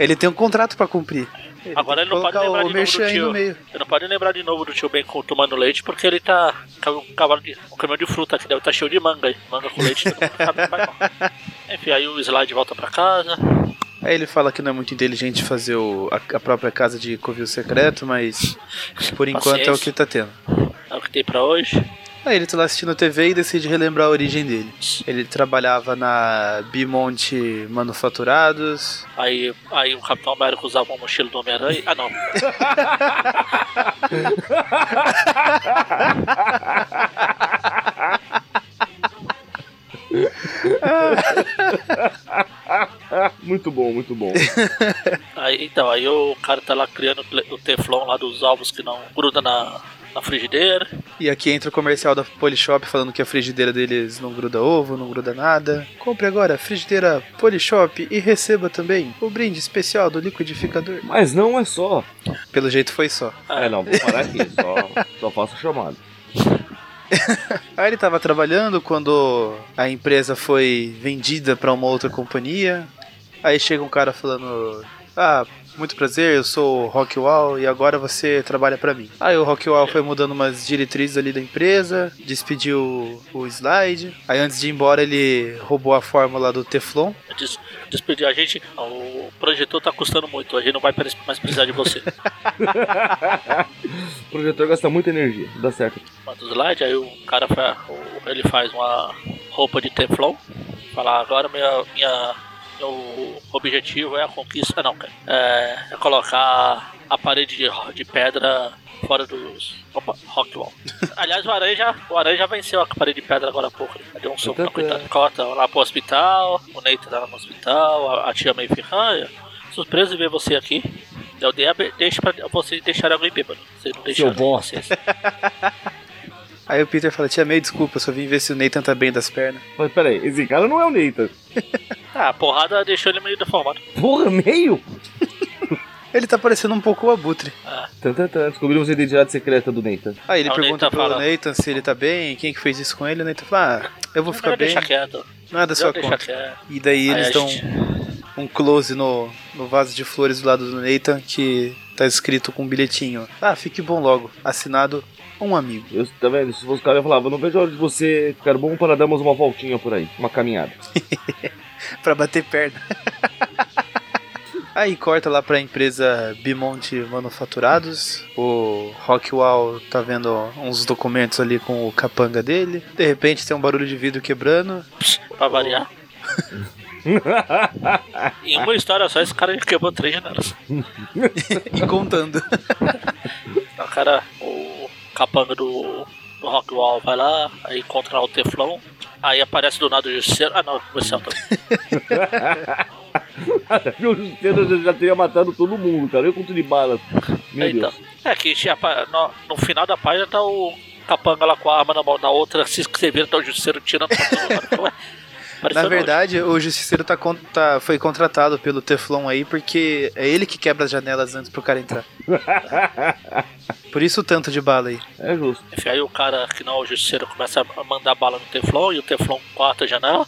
Ele tem um contrato pra cumprir. Ele Agora ele não pode lembrar de novo do tio. no meio. Ele não pode lembrar de novo do tio Ben tomando leite porque ele tá com um cavalo de um caminhão de fruta que deve estar cheio de manga aí. Manga com leite, todo mundo sabe que vai mal. Enfim, aí o slide volta pra casa. Aí ele fala que não é muito inteligente fazer o- a, a própria casa de covil secreto, mas por enquanto é o que tá tendo. É o que tem pra hoje. Aí ele tá lá assistindo TV e decide relembrar a origem dele. Ele trabalhava na Bimonte Manufaturados. Aí, aí o Capitão América usava uma mochila do Homem-Aranha. Ah não. Muito bom, muito bom. Aí, então, aí o cara tá lá criando o Teflon lá dos ovos que não gruda na, na frigideira. E aqui entra o comercial da Polishop falando que a frigideira deles não gruda ovo, não gruda nada. Compre agora a frigideira Polishop e receba também o brinde especial do liquidificador. Mas não é só. Pelo jeito foi só. É, não, vou parar aqui, só, só faço a chamada. Aí ele tava trabalhando quando a empresa foi vendida pra uma outra companhia. Aí chega um cara falando: Ah, muito prazer, eu sou o Rockwall e agora você trabalha pra mim. Aí o Rockwall foi mudando umas diretrizes ali da empresa, despediu o slide. Aí antes de ir embora ele roubou a fórmula do Teflon. Des, despedir a gente. O projetor tá custando muito, a gente não vai mais precisar de você. O projetor gasta muita energia, dá certo. Manda o slide, aí o cara ele faz uma roupa de Teflon. Falar agora minha, minha, meu objetivo é a conquista. Não, cara. É, é colocar a parede de, de pedra fora dos. Opa, Rockwall. Aliás, o Aranha, já, o Aranha já venceu a parede de pedra agora há pouco. Né? Deu um soco na coitada. Corta lá pro hospital, o Neita lá no hospital, a, a tia fica, ah, surpreso em ver você aqui. Eu dei a, deixa pra vocês deixarem alguém bêbado. Vocês não deixaram. bosta. Aí o Peter fala: Tia May, desculpa, eu só vim ver se o Nathan tá bem das pernas. Mas peraí, esse cara não é o Nathan. Ah, a porrada deixou ele meio deformado. Porra, meio? Ele tá parecendo um pouco o Abutre. Tan, tan, tan. Descobrimos a identidade secreta do Nathan. Aí ele o pergunta Nathan pro fala- Nathan se ele tá bem, quem que fez isso com ele. O Nathan fala: Ah, eu vou ficar Melhor bem, quieto. nada da sua Melhor deixar conta. quieto. E daí Aí eles dão gente- um close no, no vaso de flores do lado do Nathan que tá escrito com um bilhetinho. Ah, fique bom logo. Assinado um amigo. Eu, tá vendo? Se fosse o cara, eu falava, não vejo a hora de você ficar bom para darmos uma voltinha por aí. Uma caminhada. pra bater perna. Aí corta lá pra empresa Bimonte Manufaturados. O Rockwall tá vendo uns documentos ali com o capanga dele. De repente tem um barulho de vidro quebrando. Pra variar. em uma história só, esse cara já quebrou três janelas. e contando. O cara, capanga do, do Rockwall vai lá, aí encontra o Teflon. Aí aparece do nada o Justiceiro. Ah, não, o comercial tá. Meu justiceiro já, teria matado todo mundo, cara. Eu com tudo de balas. Meu Então, Deus. é que no, no final da página tá o capanga lá com a arma na mão, na outra, se vira, tá o Justiceiro tirando pra todo Na verdade, o Justiceiro tá, tá- foi contratado pelo Teflon aí porque é ele que quebra as janelas antes pro cara entrar. Por isso o tanto de bala aí. É justo. Enfim, aí o cara que não é o justiceiro começa a mandar bala no Teflon e o Teflon corta a janela.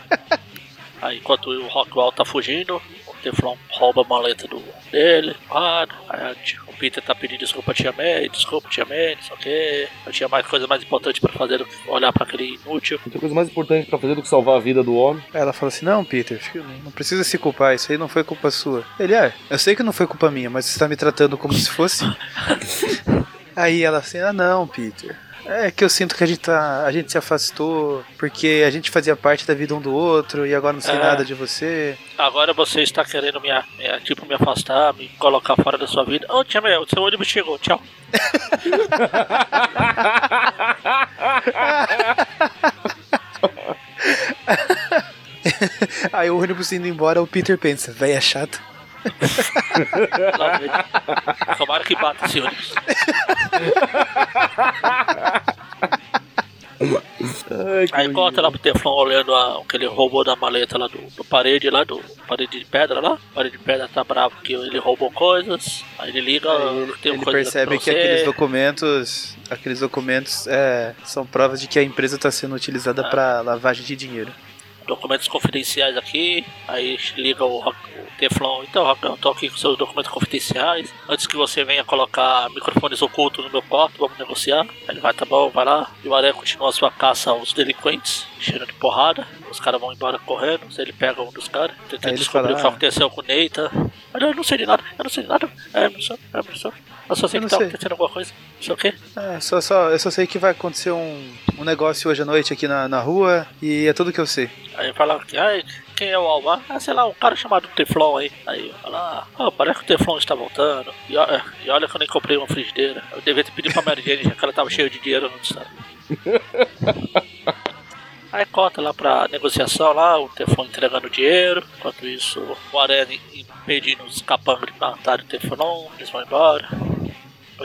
aí enquanto o Rockwell tá fugindo, Teflon rouba a maleta do, dele, ah, aí a tia- o Peter tá pedindo desculpa a Tia May, desculpa Tia May, não sei o que. Eu tinha mais coisa mais importante pra fazer do que olhar pra aquele inútil. Não tem coisa mais importante pra fazer do que salvar a vida do homem. Aí ela fala assim: Não, Peter, não precisa se culpar, isso aí não foi culpa sua. Ele é, eu sei que não foi culpa minha, mas você tá me tratando como se fosse. aí ela assim: Ah, não, Peter. É que eu sinto que a gente, tá, a gente se afastou porque a gente fazia parte da vida um do outro e agora não sei É. nada de você. Agora você está querendo me, me- tipo, me afastar, me colocar fora da sua vida. Ô, Tia May, o seu ônibus chegou, tchau. Aí o ônibus indo embora, o Peter pensa: Véia chata. Tomara que bata esse ônibus. Ai, Aí corta lá pro Teflon olhando a, aquele robô da maleta lá do, do parede lá, do parede de pedra lá. Parede de pedra tá bravo que ele roubou coisas. Aí ele liga, Aí tem ele coisa percebe que aqueles documentos, aqueles documentos é, são provas de que a empresa está sendo utilizada para lavagem de dinheiro. Documentos confidenciais aqui, aí liga o, o Teflon, então Rock, eu tô aqui com seus documentos confidenciais, antes que você venha colocar microfones ocultos no meu quarto, vamos negociar. Aí ele vai, tá bom, vai lá, e o Aranha continua a sua caça aos delinquentes, cheiro de porrada, os caras vão embora correndo, ele pega um dos caras, tenta descobrir fala, o que "Ah." aconteceu com o Neita. Ah, não, eu não sei de nada, eu não sei de nada, é, não sei, é, não sei. Eu só sei Eu que não tá sei. acontecendo alguma coisa, não o quê. É, só, só, eu só sei que vai acontecer um, um negócio hoje à noite aqui na, na rua e é tudo que eu sei. Aí fala que, ai, quem é o Alvar? Ah, sei lá, um cara chamado Teflon aí. Aí fala, ah, parece que o Teflon está voltando. E, e olha que eu nem comprei uma frigideira. Eu devia ter pedido pra Mary Jane, já que ela tava cheia de dinheiro no estado. Aí corta lá pra negociação lá, o Teflon entregando dinheiro. Enquanto isso, o Aranha impedindo os capangas de matar o Teflon, eles vão embora.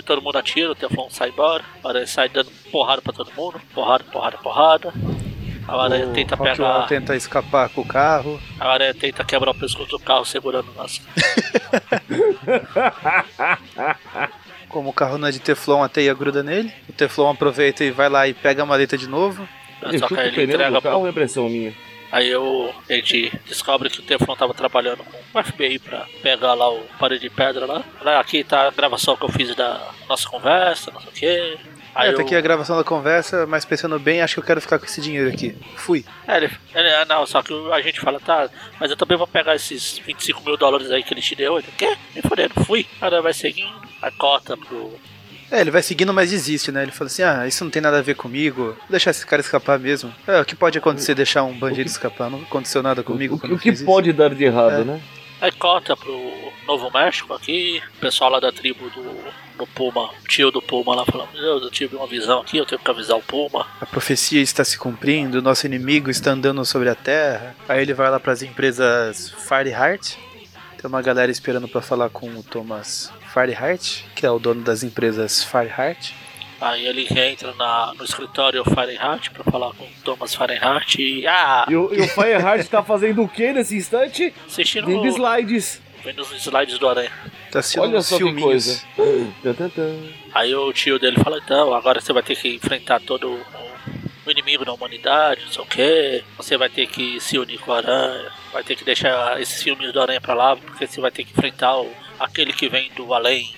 Todo mundo atira, o Teflon sai embora. O Aranha sai dando porrada pra todo mundo. Porrada, porrada, porrada. A Aranha o tenta Rockwell pegar. tenta escapar com o carro. A aranha tenta quebrar o pescoço do carro segurando nas. Como o carro não é de Teflon, a teia gruda nele. O Teflon aproveita e vai lá e pega a maleta de novo. Só que o ele entrega pro... é impressão minha. Aí eu, a gente descobre que o Teflon tava trabalhando com o FBI pra pegar lá o parede de pedra lá. Lá, Aqui tá a gravação que eu fiz da nossa conversa, não sei o quê. Aí É, tá eu... aqui a gravação da conversa, mas pensando bem, acho que eu quero ficar com esse dinheiro aqui. Fui. É, ele, ele, ah, não, só que a gente fala, tá, mas eu também vou pegar esses 25 mil dólares aí que ele te deu. Ele, quê? Me fodendo, fui. Aí vai seguindo, aí corta pro, É, ele vai seguindo, mas desiste, né? Ele fala assim: ah, isso não tem nada a ver comigo, vou deixar esse cara escapar mesmo. É, o que pode acontecer deixar um bandido escapar? Não aconteceu nada comigo. O, o eu que isso. pode dar de errado, É. né? Aí corta pro Novo México aqui, o pessoal lá da tribo do, do Puma, o tio do Puma lá falando, meu Deus, eu tive uma visão aqui, eu tenho que avisar o Puma. A profecia está se cumprindo, nosso inimigo está andando sobre a terra. Aí ele vai lá para as empresas Fireheart. Tem uma galera esperando para falar com o Thomas Fireheart, que é o dono das empresas Fireheart. Aí ele entra na, no escritório Fahrenheit pra falar com o Thomas Fahrenheit e. Ah! E o, e o Fireheart tá fazendo o que nesse instante? Assistindo Vendo slides. vendo os slides do Aranha. Tá assistindo Olha só que filminhos. coisa. Tan, tan. Aí o tio dele fala, então, agora você vai ter que enfrentar todo o, o inimigo da humanidade, não sei o que. Você vai ter que se unir com o Aranha, vai ter que deixar esses filmes do Aranha pra lá, porque você vai ter que enfrentar o, aquele que vem do além.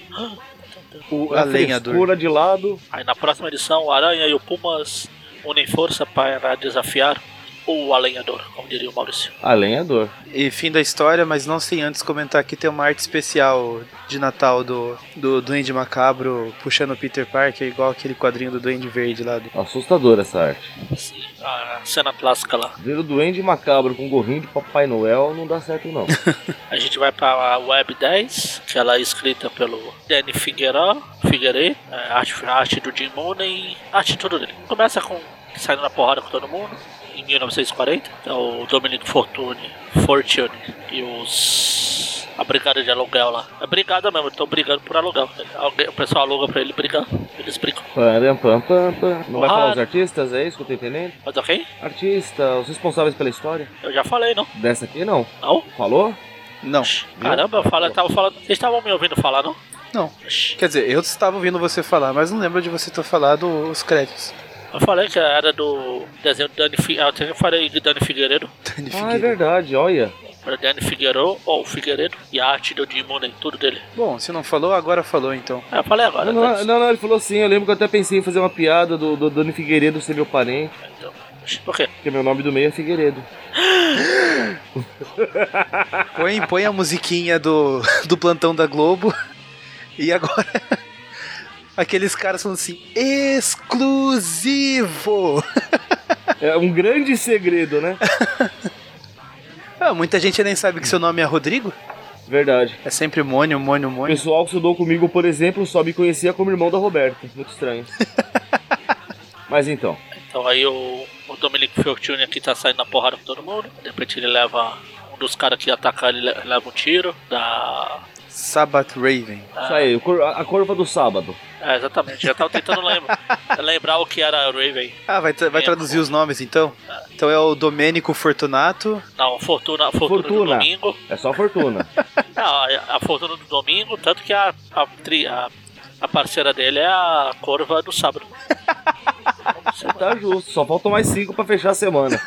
O A alenhador. frescura de lado. Aí na próxima edição, o Aranha e o Pumas unem força para desafiar o Alenhador, como diria o Maurício. A lenhador. E fim da história, mas não sem antes comentar que tem uma arte especial de Natal do, do Duende Macabro puxando o Peter Parker, igual aquele quadrinho do Duende Verde lá. Do... Assustadora essa arte. Assim, a cena clássica lá. Ver o duende macabro com gorrinho de Papai Noel não dá certo, não. A gente vai para a Web 10, que ela é escrita pelo Danny Figueiredo, é, arte, arte do Jim Mooney, arte tudo dele. Começa com saindo na porrada com todo mundo, em 1940, é o Dominic Fortune, Fortune e os a brigada de aluguel lá. É brigada mesmo, estão brigando por aluguel. Alguém, o pessoal aluga pra ele brigar, eles brigam. Param, pam, pam, pam. Não vai Porra. falar os artistas, é isso que eu tô entendendo? Mas ok? Artista, os responsáveis pela história. Eu já falei, não? Dessa aqui não. Não? Falou? Não, Caramba, eu falo, eu tava falando. Vocês estavam me ouvindo falar, não? não. Quer dizer, eu estava ouvindo você falar, mas não lembro de você ter falado os créditos. Eu falei que era do desenho do Dani Figueiredo. Eu falei de Dani Figueiredo. Dani Ah, é Figueiredo. verdade, olha. Era Dani Figueiredo, ou Figueiredo. E a arte do Dimune, tudo dele. Bom, se não falou, agora falou então. É, eu falei agora. Não, não, né? não, não, ele falou sim, eu lembro que eu até pensei em fazer uma piada do, do Dani Figueiredo ser meu parente, Então, por quê? porque meu nome do meio é Figueiredo. Põe, põe a musiquinha do, do plantão da Globo. E agora. Aqueles caras falando assim: exclusivo! É um grande segredo, né? Ah, muita gente nem sabe que seu nome é Rodrigo. Verdade. É sempre Mônio, Mônio, O Mônio. pessoal que estudou comigo, por exemplo, só me conhecia como irmão da Roberta. Muito estranho. Mas então, Então aí o, o Dominic aqui tá saindo na porrada com todo mundo. De repente ele leva. Um dos caras que atacar ele le- leva um tiro. Da. Sabbath Raven. isso aí, o a curva do sábado. É, exatamente. Já tava tentando lembrar, lembrar o que era Raven. Ah, vai, tra- vai traduzir os nomes então? Então é o Domênico Fortunato. Não, Fortuna, Fortuna, do Fortuna. domingo. É só fortuna. Não, a, a Fortuna do domingo, tanto que a, a, tri- a, a parceira dele é a Corva do sábado. tá justo, só faltam mais cinco pra fechar a semana.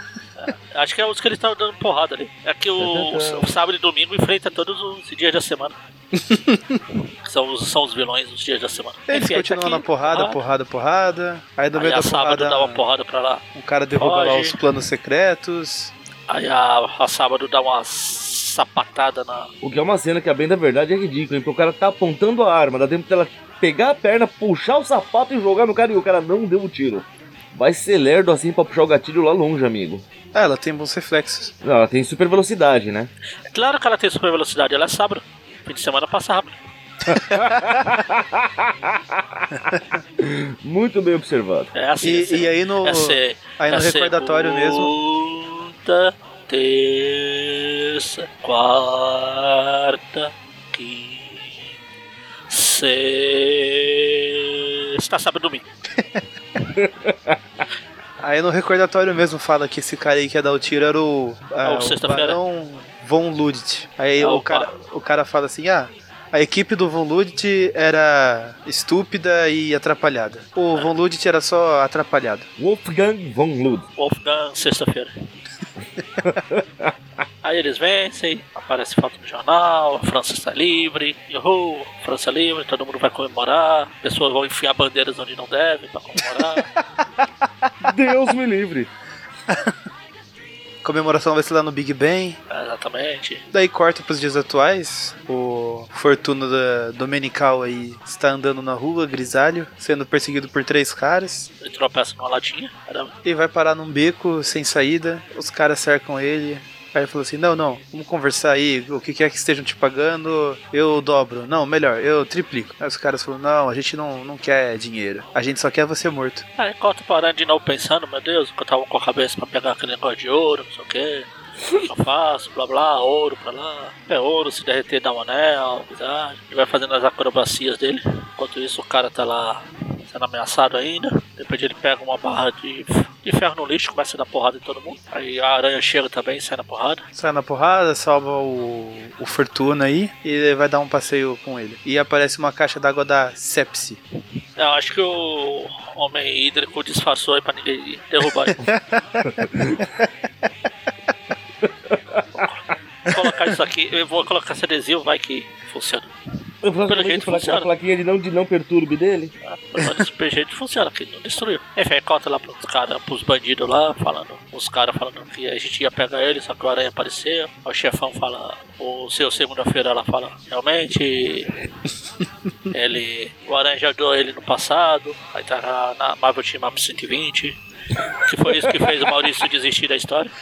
Acho que é os que eles estão dando porrada ali. É que o, o sábado e domingo enfrenta todos os dias da semana. são, os, são os vilões dos dias da semana. Eles Enfim, aí tá continuam aqui, na porrada, porrada, porrada. Aí no Aí meio a da sábado porrada, dá uma porrada pra lá. um cara derruba lá Foge. os planos secretos. Aí a, a sábado dá uma sapatada na. O que é uma cena que, a bem da verdade, é ridículo, hein? Porque o cara tá apontando a arma, dá tempo dela pegar a perna, puxar o sapato e jogar no cara e o cara não deu o tiro. Vai ser lerdo assim pra puxar o gatilho lá longe, amigo. Ah, ela tem bons reflexos. Não, ela tem super velocidade, né? É claro que ela tem super velocidade, ela é sábado. Fim de semana passa rápido. Muito bem observado. É assim. E, é e aí no, é ser- aí no é recordatório mesmo. Segunda, terça, quarta, quinta, sexta, sábado e domingo. Aí no recordatório mesmo fala que esse cara aí que ia dar o tiro era o, ah, Ou o. Barão Von Ludit. Aí Ah, o, cara, o cara fala assim: ah, a equipe do Von Ludit era estúpida e atrapalhada. O Von Ludit era só atrapalhado. Wolfgang von Lud. Wolfgang, sexta-feira. Aí eles vencem, aparece foto no jornal, a França está livre, uhul, França livre, todo mundo vai comemorar, pessoas vão enfiar bandeiras onde não devem para comemorar. Deus me livre. Comemoração vai ser lá no Big Ben. É, exatamente. Daí corta pros dias atuais. O Fortuna da Domenical aí está andando na rua, grisalho, sendo perseguido por três caras. Ele tropeça numa latinha, caramba. Ele vai parar num beco sem saída. Os caras cercam ele. Aí ele falou assim: Não, não, vamos conversar aí. O que quer que estejam te pagando, eu dobro. Não, melhor, eu triplico. Aí os caras falaram: Não, a gente não, não quer dinheiro. A gente só quer você morto. Aí enquanto parando de novo pensando, meu Deus, que eu tava com a cabeça pra pegar aquele negócio de ouro, não sei o que. Eu faço, blá blá, ouro pra lá. É ouro, se derreter dá um anel, amizade. Ele vai fazendo as acrobacias dele. Enquanto isso o cara tá lá sendo ameaçado ainda. Depois ele pega uma barra de, de ferro no lixo, começa a dar porrada em todo mundo. Aí a aranha chega também, sai na porrada. Sai na porrada, salva o, o Fortuna aí e ele vai dar um passeio com ele. E aparece uma caixa d'água da Sepsi. Eu acho que o homem hídrico disfarçou aí pra ninguém derrubar ele. Colocar isso aqui, eu vou colocar esse adesivo, vai que funciona. Eu Pelo jeito que fala- funciona. a plaquinha de não, de não perturbe dele. Ah, Pelo jeito funciona, que não destruiu. Enfim, aí conta lá pros caras, pros bandidos lá, falando, os caras falando que a gente ia pegar ele, só que o aranha apareceu. O chefão fala, o seu segunda-feira lá fala, realmente ele. O aranha já deu ele no passado, aí tá na, na Marvel Team Up 120. Que foi isso que fez o Maurício desistir da história.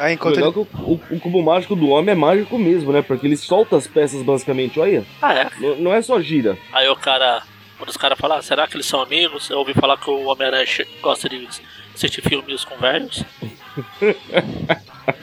Aí O enquanto legal ele, é que o, o- o cubo mágico do homem é mágico mesmo, né? Porque ele solta as peças basicamente, olha. Ah, é. N- não é só gira. Aí o cara, um dos caras fala, ah, será que eles são amigos? Eu ouvi falar que o Homem-Aranha gosta de assistir filmes com velhos.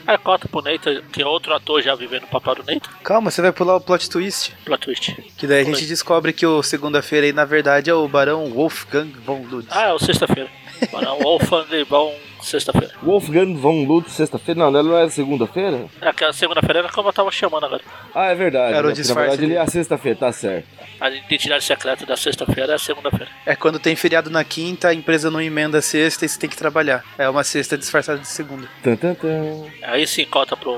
Aí corta pro Nathan, que é outro ator já vivendo o papel do Nathan. Calma, você vai pular o plot twist. Plot twist. Que daí a gente aí. descobre que o segunda-feira aí, na verdade, é o Barão Wolfgang von Lutz. Ah, é o sexta-feira. Barão Wolfgang Bom, sexta-feira. Wolfgang von Lutz, sexta-feira. Não, não era segunda-feira? É que a segunda-feira era como eu tava chamando agora. Ah, é verdade. Era o né? Porque, Na disfarce verdade, ele é a sexta-feira, tá certo. A identidade secreta da sexta-feira é a segunda-feira. É quando tem feriado na quinta, a empresa não emenda a sexta e você tem que trabalhar. É uma sexta disfarçada de segunda. Tan, tan, tan. Aí se encontra pro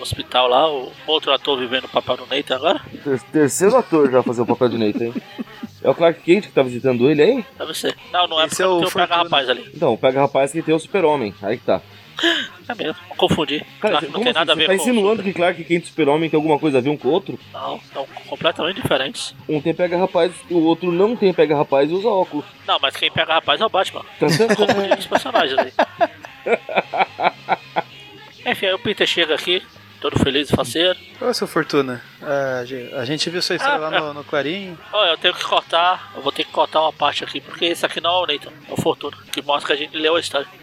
hospital lá, o outro ator vivendo o papel do Nathan agora. Ter- Terceiro ator já fazer o papel de Nathan, hein? É o Clark Kent que tá visitando ele aí? Deve ser. Não, não é Esse porque é o tem o pega rapaz ali. Então, pega rapaz que tem o super-homem. Aí que tá. É mesmo, confundi. Cara, não tem assim? nada a Você ver tá com. insinuando que Clark Kent e super-homem tem alguma coisa a ver um com o outro? Não, são completamente diferentes. Um tem pega rapaz, o outro não tem pega rapaz e usa óculos. Não, mas quem pega rapaz é o Batman. Tan. Confundi os personagens aí. Enfim, aí o Peter chega aqui, todo feliz e faceiro. Seu Fortuna, a ge- a gente viu sua história Ah, lá no, no Clarim. Olha, eu tenho que cortar, eu vou ter que cortar uma parte aqui, porque esse aqui não é o Nathan, é o Fortuna, que mostra que a gente leu a história.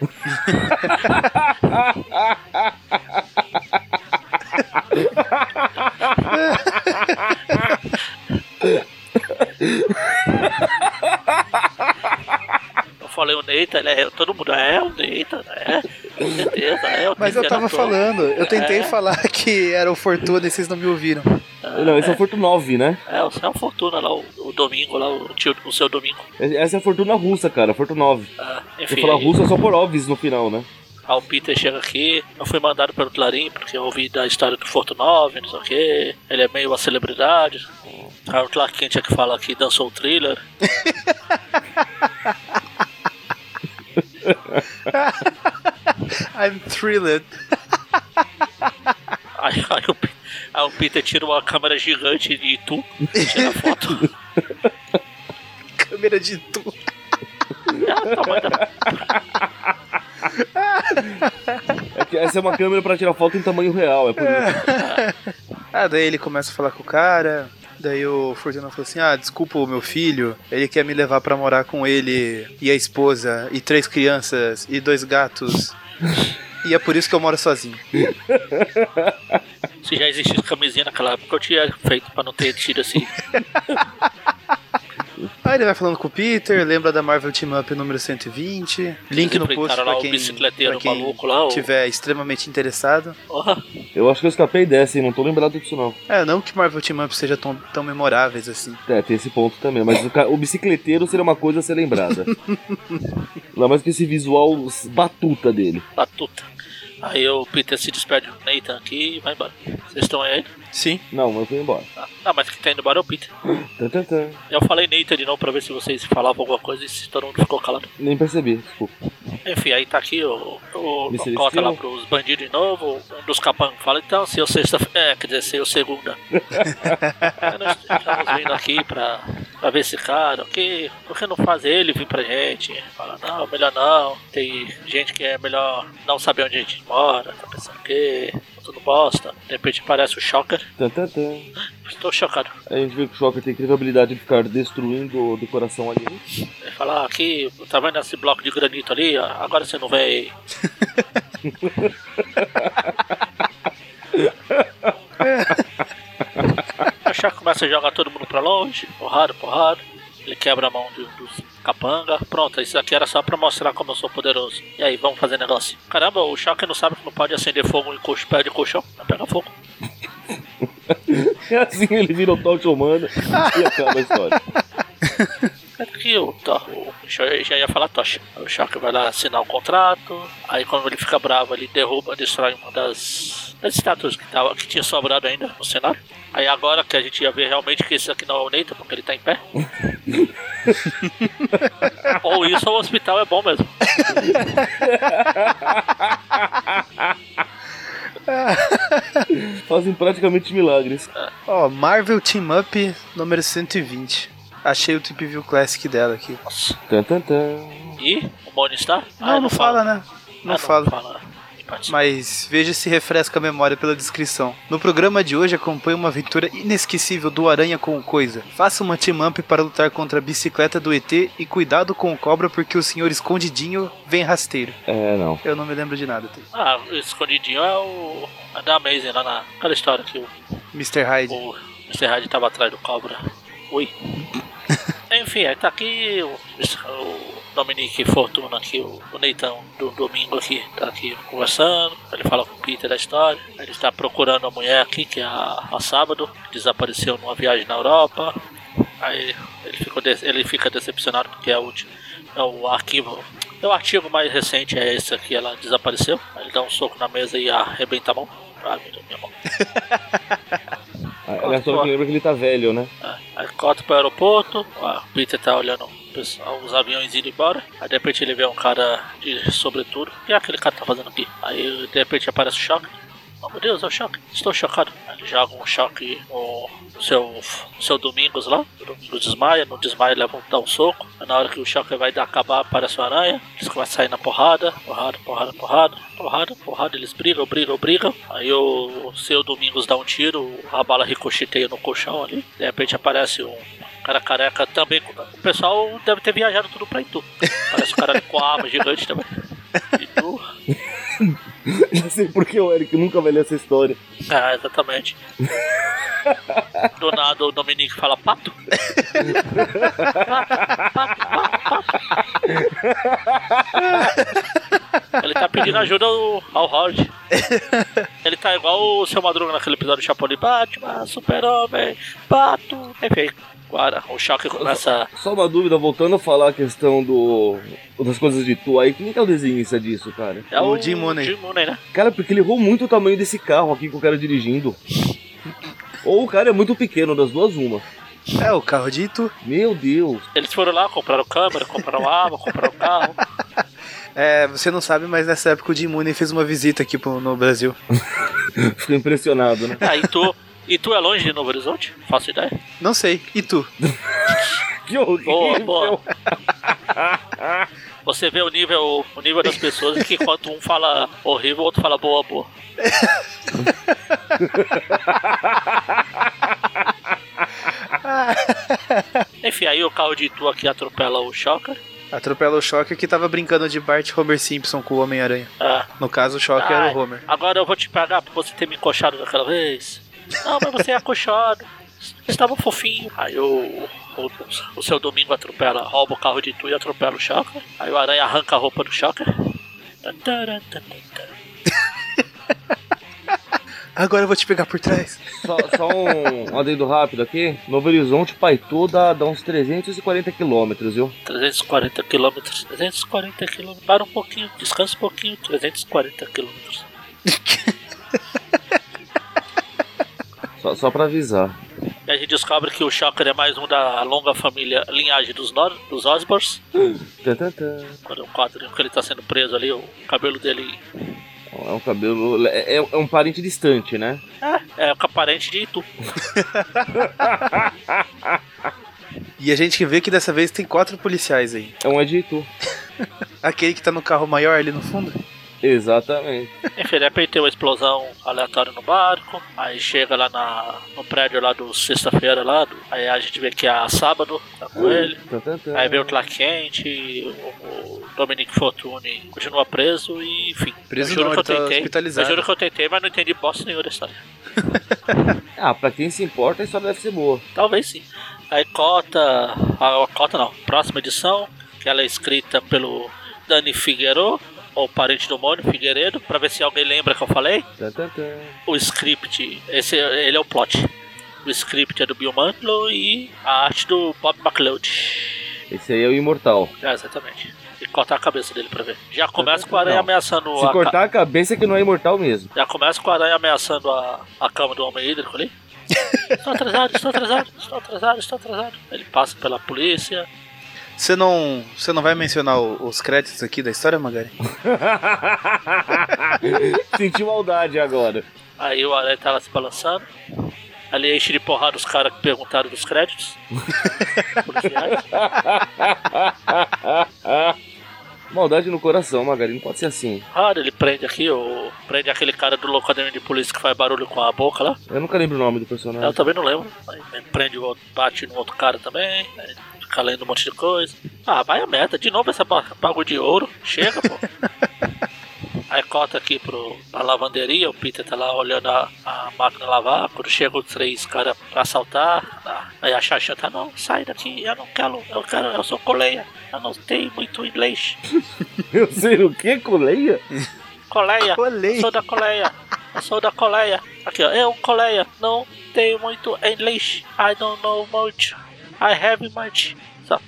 Eu falei o Nathan, ele é, todo mundo é o Nathan, é, com certeza, é o Mas eu tava ator. falando, eu tentei É. falar que era o Fortuna e vocês não me ouviram. Não, esse é o Fortuna 9, né? É, o é o Fortuna lá, o, o Domingo lá, o tio, o seu Domingo. Essa é a Fortuna russa, cara, Fortuna 9. Ah, Você enfim, fala aí- russa só por óbvios no final, né? Aí o Peter chega aqui, eu fui mandado pelo Clarim, porque eu ouvi da história do Fortunove, não sei o que. Ele é meio uma celebridade. Aí o Clark Kent é que fala que dançou o thriller. I'm thrilled. Aí, aí o, aí o Peter tira uma câmera gigante de tu, tira foto. Câmera de tu. É o tamanho da- É que essa é uma câmera pra tirar foto em tamanho real, é por isso. Ah, daí ele começa a falar com o cara. Daí o Fortuna falou assim: Ah, desculpa o meu filho, ele quer me levar pra morar com ele e a esposa, e três crianças, e dois gatos. E é por isso que eu moro sozinho. Se já existisse camisinha naquela época, eu tinha feito pra não ter tido assim. Aí ele vai falando com o Peter, lembra da Marvel Team Up número 120. Link no post pra quem, pra quem maluco lá, tiver extremamente interessado. Eu acho que eu escapei dessa, hein? Não tô lembrado disso, não. É, não que Marvel Team Up seja tão, tão memoráveis assim. É, tem esse ponto também. Mas o, o bicicleteiro seria uma coisa a ser lembrada. Ainda mais que esse visual batuta dele. batuta. Aí o Peter se despede do Nathan aqui e vai embora. Vocês estão aí? Sim. Não, mas foi embora. Ah, não, mas quem tá indo embora é o Peter. Eu falei Nathan de novo pra ver se vocês falavam alguma coisa e se todo mundo ficou calado. Nem percebi, desculpa. Enfim, aí tá aqui o, o, o Cota lá pros bandidos de novo. Um dos capangos fala, então, se eu sexta É, quer dizer, se eu segunda. Aí nós estamos vindo aqui pra, pra ver esse cara, ok? Por que não faz ele vir pra gente? Fala, não, melhor não. Tem gente que é melhor não saber onde a gente mora, tá pensando tudo bosta. De repente aparece o Shocker. Tan, tan, tan. Estou chocado. A gente vê que o Shocker tem incrível habilidade de ficar destruindo decoração ali. Ele fala, ah, aqui, tá vendo esse bloco de granito ali? Agora você não vê. O Chaco começa a jogar todo mundo pra longe, porrada, porrada. Ele quebra a mão de dos capanga. Pronto, isso aqui era só pra mostrar como eu sou poderoso. E aí, vamos fazer negócio. Caramba, o Chaco não sabe que não pode acender fogo em coxo, pé de colchão. Vai pegar fogo. E assim ele vira o Tocha Humano e acaba a história. Aqui o, to, o já, ia falar tocha. O Shocker vai lá assinar o contrato. Aí quando ele fica bravo, ele derruba, destrói uma das, das estátuas que, tava, que tinha sobrado ainda no cenário. Aí agora que a gente ia ver realmente que esse aqui não é o Nathan, porque ele tá em pé. ou isso ou o hospital é bom mesmo. Fazem praticamente milagres. Ó, Marvel Team Up número 120. Achei o Trip View Classic dela aqui. Nossa. Tan, tan, tan. E o Moni está? Não, não, fala, né? Não Ah, fala. Não fala. Mas veja se refresca a memória pela descrição. No programa de hoje acompanha uma aventura inesquecível do Aranha com o Coisa. Faça uma team-up para lutar contra a bicicleta do ET e cuidado com o cobra porque o senhor escondidinho vem rasteiro. É, não. Eu não me lembro de nada. Tê. Ah, o escondidinho é o. É da Amazing lá na. Aquela história que o, Mr. Hyde. o Mr. Hyde tava atrás do cobra. Ui. Enfim, aí tá aqui o, o Dominique Fortuna aqui, o, o Neitão do domingo aqui, tá aqui conversando. Ele fala com o Peter da história. Ele está procurando a mulher aqui, que é a, a sábado, desapareceu numa viagem na Europa. Aí ele, ficou de- ele fica decepcionado porque é o, é o arquivo. É o artigo mais recente, é esse aqui, ela desapareceu. Ele dá um soco na mesa e arrebenta a mão. Ah, minha mão. Aliás, só que lembra que ele tá velho, né? É, Aí corta pro aeroporto, o Peter tá olhando os aviões indo embora. Aí de repente ele vê um cara de sobretudo. O que é aquele cara tá fazendo aqui? Aí de repente aparece o choque. Oh meu Deus, é o choque. Estou chocado. Ele joga um choque no seu, seu Domingos lá. O Domingos desmaia. No desmaio leva um, dá um soco. Aí na hora que o choque vai dar acabar, aparece o aranha. Diz que vai sair na porrada. Porrada, porrada, porrada. Porrada, porrada. Eles brigam, brigam, brigam. Aí o, o seu Domingos dá um tiro. A bala ricocheteia no colchão ali. De repente aparece um cara careca também. O pessoal deve ter viajado tudo pra Itu. Parece um cara com a arma gigante também. Itu. Já sei porque o Eric nunca vai ler essa história. Ah, exatamente. Do nada o Dominique fala pato. Pato, pato, pato, pato. Ele tá pedindo ajuda ao, ao Howard. Ele tá igual o seu Madruga naquele episódio do Chapolin. Batman, super-homem, pato. Enfim, agora o choque começa. Só uma dúvida, voltando a falar a questão do das coisas de tu aí, quem que é o desenhista disso, cara? É O Jim Mooney. Jim Mooney, né? Cara, porque ele errou muito o tamanho desse carro aqui com o cara dirigindo. Ou o cara é muito pequeno, das duas uma. É, o carro de Itu. Meu Deus. Eles foram lá, compraram câmera, compraram arma, compraram carro. É, você não sabe, mas nessa época o Jim Mooney fez uma visita aqui pro- no Brasil. Fico impressionado, né? Ah, e tu, e tu é longe de Novo Horizonte? Faço ideia. Não sei. E tu? Que horrível. Boa, boa. Você vê o nível, o nível das pessoas que enquanto um fala horrível, o outro fala boa, boa. Enfim, aí o carro de Itu aqui atropela o Shocker. Atropela o Shocker que tava brincando de Bart Homer Simpson com o Homem-Aranha. Ah, No caso, o Shocker ai, era o Homer. Agora eu vou te pagar por você ter me encoxado daquela vez. Não, mas você é acochado. Estava fofinho. Aí o, o, o seu domingo atropela, rouba o carro de tu e atropela o Shocker. Aí o aranha arranca a roupa do Shocker. Agora eu vou te pegar por trás. Só, só um, um adendo rápido aqui. Novo Horizonte, Paitu, dá, dá uns 340 quilômetros, viu? 340 quilômetros. 340 quilômetros. Para um pouquinho, descansa um pouquinho. 340 quilômetros. Só, só pra avisar. E a gente descobre que o Shocker é mais um da longa família, linhagem dos, Nor dos Osborns. Quando é um quadrinho que ele tá sendo preso ali, o cabelo dele É um cabelo. É, é um parente distante, né? é, é o aparente de Itu. E a gente vê que dessa vez tem quatro policiais aí. É um editor. Aquele que tá no carro maior ali no fundo. Exatamente. Enfim, de repente tem uma explosão aleatória no barco. Aí chega lá na, no prédio lá do sexta-feira lá. do- aí a gente vê que é sábado, tá com ele. Tan. Aí vem o Clark Kent, o, o Dominic Fortune continua preso e enfim. Preso eu juro não, que eu tá tentei. hospitalizado. Eu juro que eu tentei, mas não entendi bosta nenhuma da história. Ah, pra quem se importa, a história deve ser boa. Talvez sim. Aí cota. A, a cota não. Próxima edição, que ela é escrita pelo Dani Figueiredo, ou parente do Mônio Figueiredo, pra ver se alguém lembra que eu falei. O script, esse ele é o plot. O script é do Bill Mantlo e a arte do Bob McLeod. Esse aí é o imortal. É, exatamente. E cortar a cabeça dele pra ver. Já começa com a aranha ameaçando Se a. ca- cortar a cabeça é que não é imortal mesmo. Já começa com a aranha ameaçando a, a cama do homem hídrico ali. estou atrasado, estou atrasado, estou atrasado, estou atrasado. Ele passa pela polícia. Você não, você não vai mencionar o- os créditos aqui da história, Magari? Senti maldade agora. Aí o aranha tá lá se balançando. Ali enche de porrada os caras que perguntaram dos créditos. Policiais. Maldade no coração, Magari, não pode ser assim. Ah, ele prende aqui, o prende aquele cara do locademia de polícia que faz barulho com a boca lá. Eu nunca lembro o nome do personagem. Eu também não lembro. Aí prende o outro, bate no outro cara também. Aí fica lendo um monte de coisa. Ah, vai a merda. De novo essa ba- bagulho de ouro. Chega, pô. Aí corta aqui pro, pra lavanderia, o Peter tá lá olhando a, a máquina lavar, quando chegam os três caras pra assaltar, ah, aí a Xaxa tá, não, sai daqui, eu não quero, eu quero, eu sou coleia, eu não tenho muito inglês. Eu sei o que, coleia? Coleia, Coleia. eu sou da coleia, eu sou da coleia. Aqui ó, eu coleia, não tenho muito inglês, I don't know much, I have much. Só.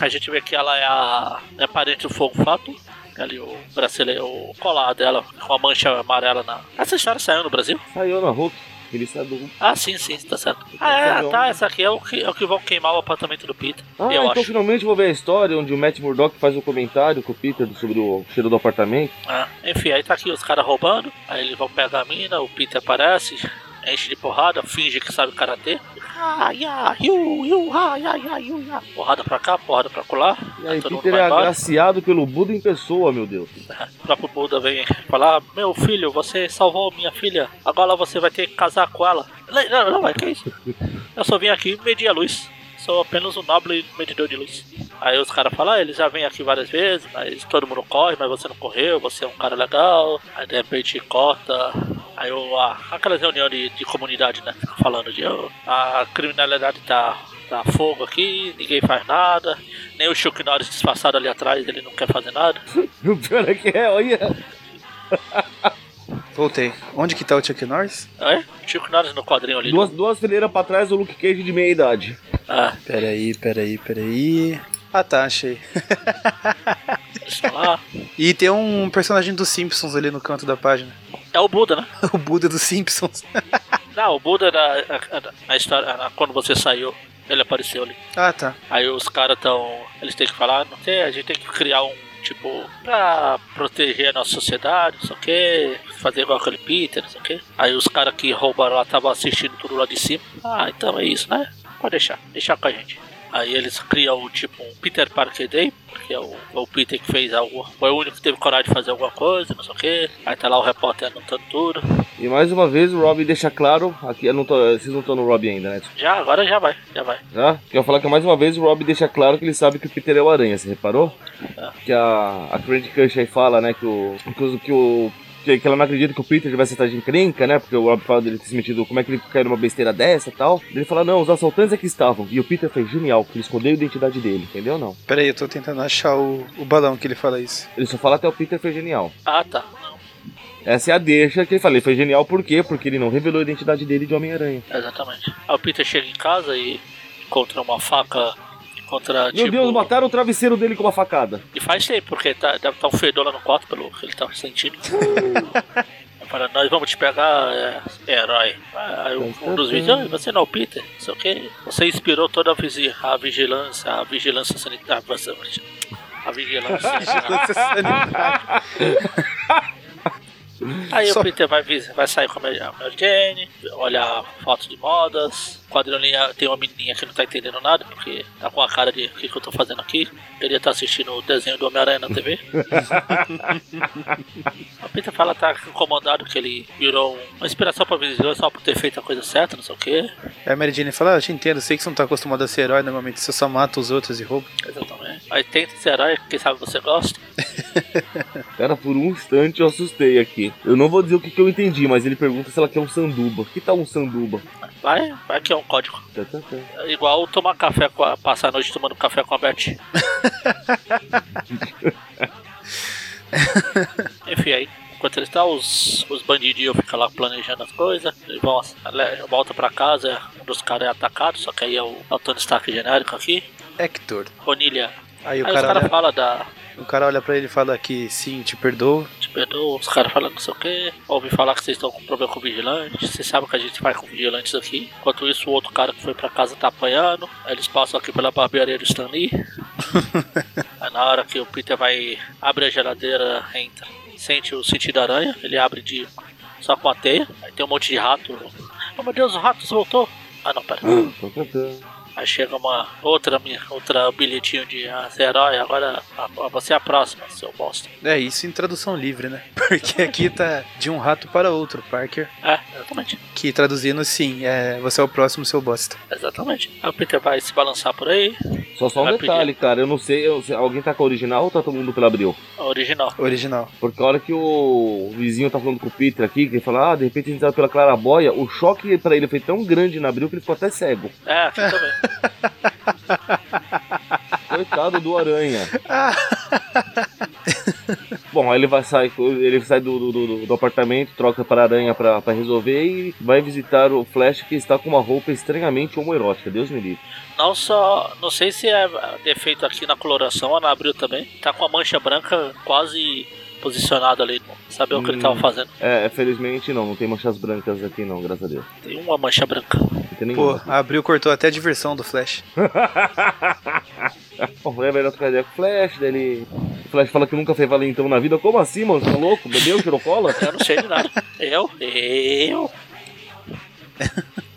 A gente vê que ela é a é parente do fogo fato. Ali o brasileiro, o colar dela com a mancha amarela na. Essa história saiu no Brasil? Saiu na Hulk. Ele saiu do. Ah, sim, sim, tá certo. Ah, é, tá, essa aqui é o que, é o que vão queimar o apartamento do Peter. Ah, então acho. finalmente vou ver a história onde o Matt Murdock faz um comentário com o Peter sobre o cheiro do apartamento. Ah, enfim, aí tá aqui os caras roubando, aí eles vão pegar a mina, o Peter aparece, enche de porrada, finge que sabe karatê. Ah, ya, yu, yu, ah, ya, ya, yu, ya. Porrada pra cá, porrada pra colar. E aí todo Peter vai é agraciado pelo Buda em pessoa, meu Deus. O próprio Buda vem falar: Meu filho, você salvou minha filha, agora você vai ter que casar com ela. Não, não, não, mas que isso? Eu só vim aqui medir a luz. Sou apenas um nobre medidor de luz. Aí os caras falam: ah, Eles já vêm aqui várias vezes, mas todo mundo corre, mas você não correu, você é um cara legal. Aí de repente corta. Aí eu, ah, aquelas reuniões de, de comunidade, né? Falando de oh, a criminalidade tá. Tá fogo aqui, ninguém faz nada, nem o Chuck Norris disfarçado ali atrás, ele não quer fazer nada. O pior é que é, olha. Voltei. Onde que tá o Chuck Norris? É? Chico Norris no quadrinho ali. Duas, duas fileiras pra trás, o Luke Cage de meia idade. Ah, Peraí, peraí, peraí. Ah tá, achei. estão. E tem um personagem dos Simpsons ali no canto da página. É o Buda, né? O Buda dos Simpsons. Não, o Buda na, na história, quando você saiu, ele apareceu ali. Ah tá. Aí os caras tão. Eles têm que falar, não tem, a gente tem que criar um tipo pra proteger a nossa sociedade, não sei o que, fazer igual aquele Peter, não sei o que. Aí os caras que roubaram lá estavam assistindo tudo lá de cima. Ah, então é isso, né? Pode deixar, deixar com a gente. Aí eles criam o tipo um Peter Parker Day, que é o, o Peter que fez algo. Foi o único que teve coragem de fazer alguma coisa, não sei o que. Aí tá lá o repórter anotando tudo. E mais uma vez o Rob deixa claro. Aqui eu não tô, vocês não estão no Rob ainda, né? Já, agora já vai, já vai. Já? Quero falar que mais uma vez o Rob deixa claro que ele sabe que o Peter é o Aranha, você reparou? Ah. Que a, a Candy Cush aí fala, né, que o. Que, o- que que, ela não acredita que o Peter vai estar de encrenca, né? Porque o Rob fala dele ter se metido, como é que ele caiu numa besteira dessa e tal. Ele fala, não, os assaltantes aqui estavam. E o Peter foi genial, porque ele escondeu a identidade dele, entendeu não? Peraí, eu tô tentando achar o, o balão que ele fala isso. Ele só fala até o Peter foi genial. Ah, tá. Não, Essa é a deixa que ele falei, foi genial por quê? Porque ele não revelou a identidade dele de Homem-Aranha. exatamente. Aí o Peter chega em casa e encontra uma faca. Encontra, Meu tipo. Deus, mataram o travesseiro dele com uma facada. E faz tempo, porque tá, deve estar um fedor lá no quarto pelo que ele tá sentindo. Fala, nós vamos te pegar, é, herói. Aí um, dos vídeos, "Ah, você não é o Peter, sei o que. Você inspirou toda a, vigilância, a vigilância sanitária. A vigilância. Sanitária. Aí Só- o Peter vai, vai sair com a Mary Jane, olhar fotos de modas. Quadrinha tem uma menininha que não tá entendendo nada, porque tá com a cara de o que, que eu tô fazendo aqui. Queria estar assistindo o desenho do Homem-Aranha na TV. o Peter fala que tá incomodado que ele virou um- uma inspiração pra vigilância só por ter feito a coisa certa, não sei o que. Aí a Mary Jane fala, ah, eu te entendo, eu sei que você não tá acostumado a ser herói, normalmente você só mata os outros e rouba. Exatamente. Aí tenta ser herói, quem sabe você gosta. Cara, por um instante eu assustei aqui. Eu não vou dizer o que, que eu entendi, mas ele pergunta se ela quer um sanduba. Que tal um sanduba? Vai, vai que é um código. Tá, tá, tá. É Igual tomar café com a, passar a noite tomando café com a Beth. Enfim, aí, enquanto ele está, os, os bandidinhos ficam lá planejando as coisas. Eles vão, volta pra casa, um dos caras é atacado, só que aí é o, é o Tony Stark genérico aqui. Hector. Bonilha. Aí o aí os cara, caras olha, falam da. o cara olha pra ele e fala que sim, te perdoo. Perdoa, os caras falam não sei o que. Ouvi falar que vocês estão com problema com vigilante. Vocês sabem que a gente faz com vigilantes aqui. Enquanto isso, o outro cara que foi pra casa tá apanhando. Aí eles passam aqui pela barbearia do Stanley. Aí na hora que o Peter vai abre a geladeira, entra. Sente o sentido da aranha. Ele abre de só com a teia. Aí tem um monte de rato. Oh meu Deus, o rato voltou. Ah não, pera. Aí chega uma outra, minha- outra bilhetinho de ah, você é herói, agora ah, você é a próxima, seu bosta. É isso em tradução livre, né? Porque aqui tá de um rato para outro, Parker. É, exatamente. Que traduzindo, sim, é você é o próximo, seu bosta. Exatamente. Aí o Peter vai se balançar por aí, Só só um detalhe, cara. Eu não sei, eu- se alguém tá com a original ou tá todo mundo pela Abril? a original. Original. Porque a hora que o vizinho tá falando com o Peter aqui, que ele fala, ah, de repente a gente tá pela Claraboia, o choque pra ele foi tão grande na Abril que ele ficou até cego. É, também. Coitado do Aranha. Bom, aí ele vai sair, ele sai do, do, do- apartamento, troca para a Aranha pra resolver e vai visitar o Flash que está com uma roupa estranhamente homoerótica. Deus me livre. Não só. Não sei se é defeito aqui na coloração ou na abril também. Tá com a mancha branca quase posicionada ali. Saber o que ele tava Hum. fazendo. É, felizmente não, não tem manchas brancas aqui não, graças a Deus. Tem uma mancha branca. Não tem Pô, nenhuma. a Abril cortou até a diversão do Flash. Bom, vai trocar ideia com o Flash, daí ele... O Flash fala que nunca fez valentão na vida. Como assim, mano? Você tá louco? Bebeu, tirou cola? Eu não sei de nada. Eu? Eu?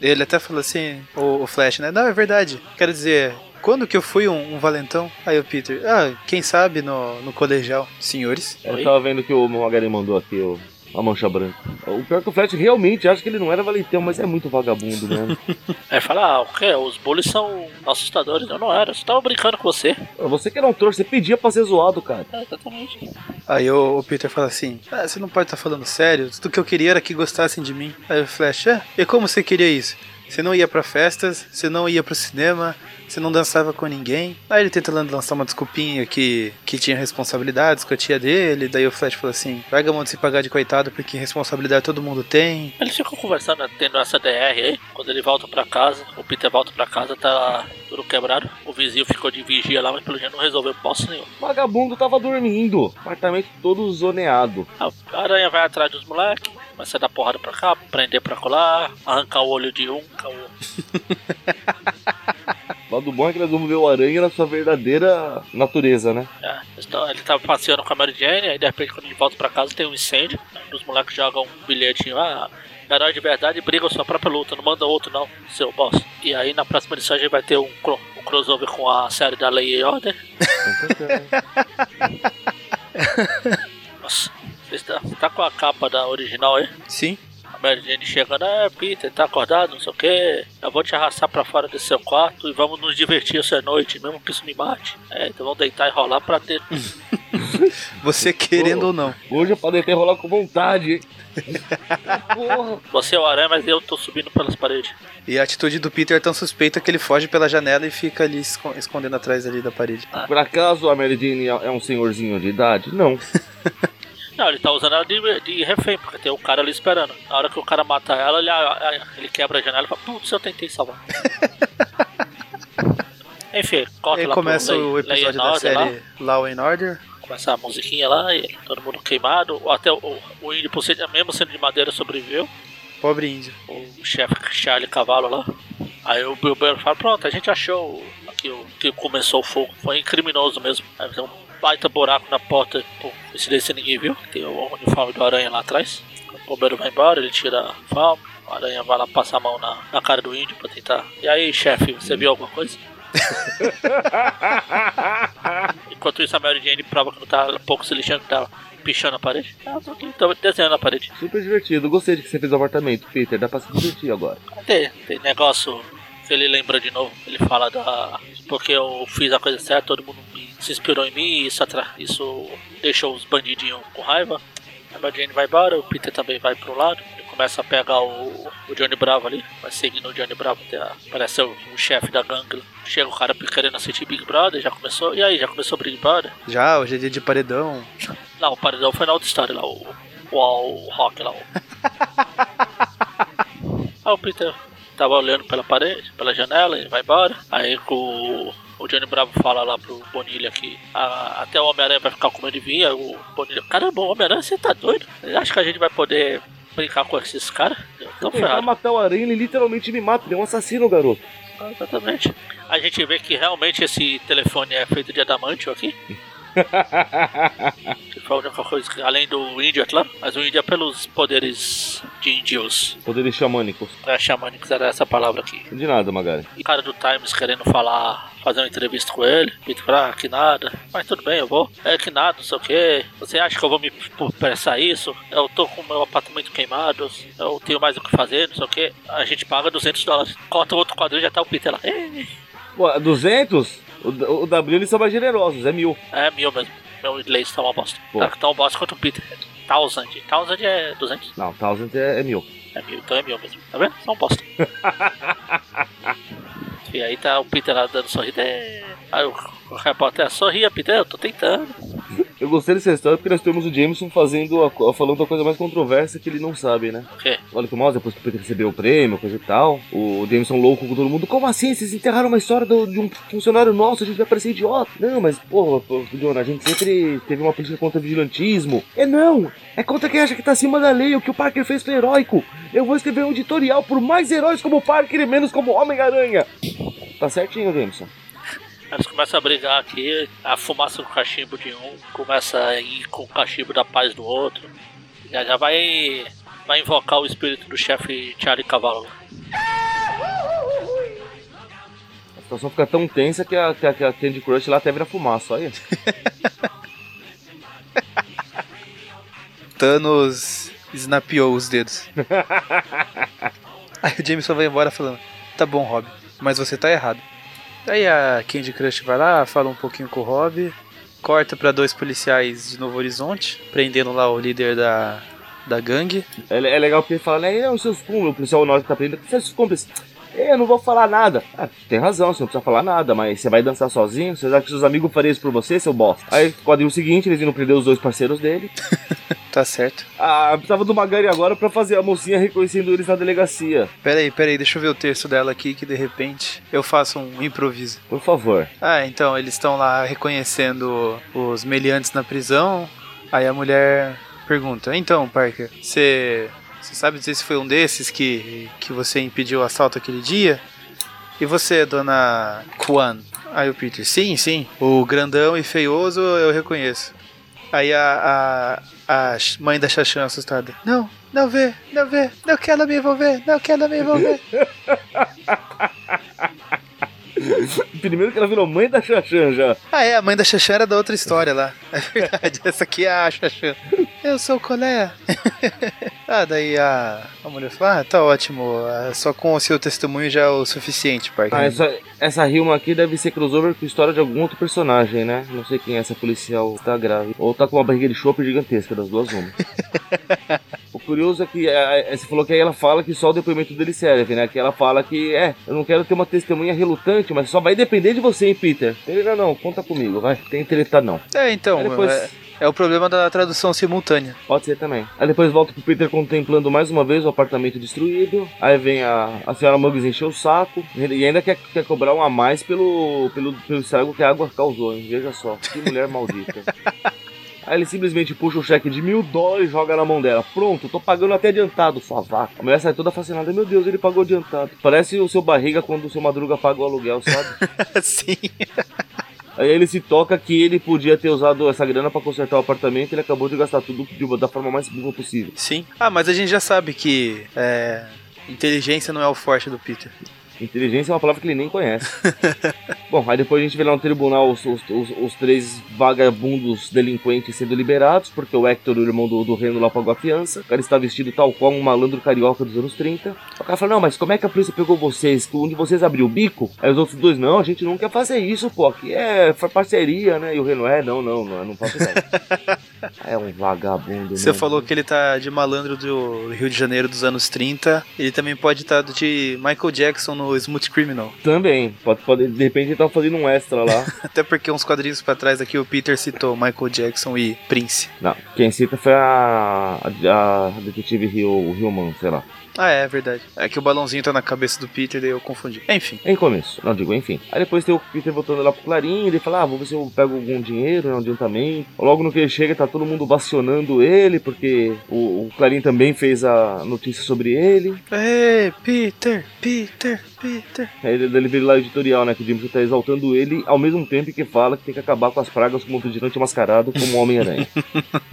Ele até falou assim, o, o Flash, né? Não, é verdade. Quero dizer, quando que eu fui um, um valentão? Aí o Peter, ah, quem sabe no, no colegial. Senhores. Eu tava vendo que o Magari mandou aqui, o... A mancha branca. O pior é que o Flash realmente acha que ele não era valentão, mas é muito vagabundo, né? Aí fala, ah, o quê? Os bullies são assustadores. Eu não era, eu só tava brincando com você. Você que era um trouxa, você pedia pra ser zoado, cara. É, exatamente. Aí o, o Peter fala assim, ah, você não pode estar falando sério? Tudo que eu queria era que gostassem de mim. Aí o Flash, é? E como você queria isso? Você não ia pra festas, você não ia pro cinema, você não dançava com ninguém. Aí ele tenta lançar uma desculpinha que, que tinha responsabilidades com a tia dele. Daí o Flash falou assim: Pega a mão de se pagar de coitado, porque responsabilidade todo mundo tem. Eles ficam conversando, tendo essa DR aí. Quando ele volta pra casa, o Peter volta pra casa, tá tudo quebrado. O vizinho ficou de vigia lá, mas pelo jeito não resolveu bosta nenhuma. O vagabundo tava dormindo. Apartamento todo zoneado. A aranha vai atrás dos moleques, começa a dar porrada pra cá, prender pra colar, arrancar o olho de um, arrancar o O lado bom é que nós vamos ver o aranha na sua verdadeira natureza, né? É, então, ele tava passeando com a Mary Jane, aí de repente quando ele volta pra casa tem um incêndio. Os moleques jogam um bilhetinho, ah, herói de verdade briga a sua própria luta, não manda outro não, seu boss. E aí na próxima edição a gente vai ter um, cro- um crossover com a série da Lei e Order. Nossa, você tá, tá com a capa da original aí? Sim. A Mary Jane chegando, ah, Peter, tá acordado, não sei o que. Eu vou te arrastar pra fora desse seu quarto e vamos nos divertir essa noite, mesmo que isso me mate. É, então vamos deitar e rolar pra ter. Você querendo Pô. ou não. Hoje eu podem ter rolar com vontade, hein? Porra. Você é o aranha, mas eu tô subindo pelas paredes. E a atitude do Peter é tão suspeita que ele foge pela janela e fica ali esco- escondendo atrás ali da parede. Por acaso a Mary Jane é é um senhorzinho de idade? Não. Não, ele tá usando ela de, de refém, porque tem um cara ali esperando. Na hora que o cara mata ela, ele, ele quebra a janela e fala, putz, eu tentei salvar. Enfim, corta Aí lá começa pro o episódio da Order lá. série Law and Order. Começa a musiquinha lá, e todo mundo queimado. Até o, o índio, por ser, mesmo sendo de madeira, sobreviveu. Pobre índio. O chefe Charlie Cavalo lá. Aí o Bill fala, pronto, a gente achou que, o, que começou o fogo. Foi criminoso mesmo. Aí um baita buraco na porta, por coincidência ninguém viu. Tem o uniforme do aranha lá atrás. O bombeiro vai embora, ele tira a uniforme. O aranha vai lá passar a mão na, na cara do índio pra tentar. E aí, chefe, você viu alguma coisa? Enquanto isso, a Mary Jane prova que não tá um pouco se lixando, que tá pichando a parede. Ah, tô aqui, tô desenhando a parede. Super divertido. Gostei de que você fez o apartamento, Peter. Dá pra se divertir agora. Tem, tem negócio ele lembra de novo. Ele fala da. Porque eu fiz a coisa certa, todo mundo se inspirou em mim e isso, atra... isso deixou os bandidinhos com raiva. A Mary Jane vai embora, o Peter também vai pro lado. Ele começa a pegar o, o Johnny Bravo ali, vai seguindo o Johnny Bravo até a... Parece o, o chefe da gangue. Chega o cara querendo assistir Big Brother, já começou. E aí, já começou Big Brother? Já, hoje é dia de paredão. Não, o paredão foi na outra história lá, o, o, o Rock lá. O... Aí o Peter tava olhando pela parede, pela janela, ele vai embora. Aí o, o Johnny Bravo fala lá pro Bonilha que a- até o Homem-Aranha vai ficar com medo de vir. O Bonilha, caramba, o Homem-Aranha você tá doido? Ele acha que a gente vai poder brincar com esses caras? Tão Tentar ferrado. matar o aranha, ele literalmente me mata. Ele é um assassino, garoto. Ah, Exatamente. A gente vê que realmente esse telefone é feito de adamantio aqui. Única coisa além do índio, é claro, mas o índio é pelos poderes de índios. Poderes xamânicos. É, xamânicos era essa palavra aqui. De nada, Magari. E o cara do Times querendo falar, fazer uma entrevista com ele. Fala, ah, que nada. Mas tudo bem, eu vou. É que nada, não sei o que. Você acha que eu vou me prestar isso? Eu tô com meu apartamento queimado. Eu tenho mais o que fazer, não sei o que. A gente paga 200 dólares. Corta o outro quadrinho já tá o Peter lá. Ei. Pô, 200? O, o W eles são mais generosos, é mil. É mil mesmo. Meu inglês tá uma bosta. Pô. Tá tão bosta quanto o Peter. Thousand. Thousand é 200. Não, 1000 é, é mil. É mil, então é mil mesmo. Tá vendo? Só um bosta. e aí tá o Peter lá dando sorriso. É. Aí o, o repórter sorria, Peter, eu tô tentando. Eu gostei dessa história porque nós temos o Jameson fazendo a, falando a coisa mais controversa que ele não sabe, né? O quê? Olha que mal, depois que o Peter recebeu o prêmio, coisa e tal. O Jameson louco com todo mundo. Como assim? Vocês enterraram uma história do- de um funcionário nosso, a gente vai parecer idiota. Não, mas, porra, John, a gente sempre teve uma política contra vigilantismo. É não! É contra quem acha que tá acima da lei. O que o Parker fez foi heróico. Eu vou escrever um editorial por mais heróis como o Parker e menos como Homem-Aranha. Tá certinho, Jameson. Eles começam a brigar aqui, a fumaça do cachimbo de um começa a ir com o cachimbo da paz do outro. Já, já vai, vai invocar o espírito do chefe Charlie Cavalo. A situação fica tão tensa que a, que a, que a Candy Crush lá até vira fumaça, olha. Thanos snapeou os dedos. Aí o Jameson vai embora falando: Tá bom, Rob, mas você tá errado. Aí a Candy Crush vai lá, fala um pouquinho com o Rob, corta pra dois policiais de Novo Horizonte, prendendo lá o líder da, da gangue. É, é legal porque ele fala, né? Não, seus cúmplices, o policial que tá prendendo, seus cúmplices. É, Eu não vou falar nada. Ah, tem razão, você não precisa falar nada, mas você vai dançar sozinho? Você acha que seus amigos fariam isso por você, seu bosta? Aí, quadrinho seguinte, eles iam prender os dois parceiros dele. Tá certo. Ah, precisava do Magari agora pra fazer a mocinha reconhecendo eles na delegacia. Pera aí, pera aí, deixa eu ver o texto dela aqui que de repente eu faço um improviso. Por favor. Ah, então eles estão lá reconhecendo os meliantes na prisão. Aí a mulher pergunta: Então, Parker, você você sabe dizer se foi um desses que, que você impediu o assalto aquele dia? E você, dona Kwan? Aí o Peter: Sim, sim. O grandão e feioso eu reconheço. Aí a, a, mãe da Xaxã assustada: Não, não vê, não vê, não quero me envolver, não quero me envolver. Primeiro que ela virou mãe da Xaxã já. Ah, é, a mãe da Xaxã era da outra história lá. É verdade, essa aqui é a Xaxã. Eu sou o Colé. ah, daí a, a mulher fala: Ah, tá ótimo, ah, só com o seu testemunho já é o suficiente, Parker. Ah, essa, essa rima aqui deve ser crossover com história de algum outro personagem, né? Não sei quem é essa policial, tá grave. Ou tá com uma barriga de chope gigantesca, das duas uma. o curioso é que é, é, você falou que aí ela fala que só o depoimento dele serve, né? Que ela fala que, é, eu não quero ter uma testemunha relutante, mas só vai depender de você, hein, Peter? Ele, não, conta comigo, vai. Tem treta não. É, então, Aí depois- é, é o problema da tradução simultânea. Pode ser também. Aí depois volta pro Peter contemplando mais uma vez o apartamento destruído. Aí vem a, a senhora Muggs encher o saco. E ainda quer, quer cobrar um a mais pelo, pelo, pelo estrago que a água causou, hein? Veja só. Que mulher maldita. Aí ele simplesmente puxa o cheque de mil dólares e joga na mão dela. Pronto, tô pagando até adiantado, sua vaca. A mulher sai toda fascinada. Meu Deus, ele pagou adiantado. Parece o seu barriga quando o seu madruga paga o aluguel, sabe? Sim. Aí ele se toca que ele podia ter usado essa grana pra consertar o apartamento e ele acabou de gastar tudo da forma mais burra possível. Sim. Ah, mas a gente já sabe que é, inteligência não é o forte do Peter. Inteligência é uma palavra que ele nem conhece. Bom, aí depois a gente vê lá no tribunal os, os, os, os três vagabundos delinquentes sendo liberados, porque o Hector, o irmão do, do Reno, lá pagou a fiança. O cara está vestido tal qual um malandro carioca dos anos 30. O cara fala, não, mas como é que a polícia pegou vocês? Onde vocês abriu o bico? Aí os outros dois, não, a gente não quer fazer isso, pô. Aqui é parceria, né? E o Reno, é, não, não, não, não faço ideia. é um vagabundo, Você falou que ele tá de malandro do Rio de Janeiro dos anos 30. Ele também pode estar de Michael Jackson no Smooth Criminal. Também, pode, pode, de repente ele tava fazendo um extra lá. Até porque uns quadrinhos pra trás aqui o Peter citou Michael Jackson e Prince. Não, quem cita foi a, a, a detetive Rio, Hillman, sei lá. Ah, é, é verdade. É que o balãozinho tá na cabeça do Peter, daí eu confundi. Enfim. Em começo, não digo, enfim. Aí depois tem o Peter voltando lá pro Clarim, ele fala, ah, vou ver se eu pego algum dinheiro, né, um adiantamento. Logo no que ele chega, tá todo mundo vacionando ele, porque o, o Clarim também fez a notícia sobre ele. Ei, Peter, Peter, Peter. Aí ele, vira lá editorial, né, que o Jameson tá exaltando ele, ao mesmo tempo que fala que tem que acabar com as pragas como vigilante mascarado como Homem-Aranha.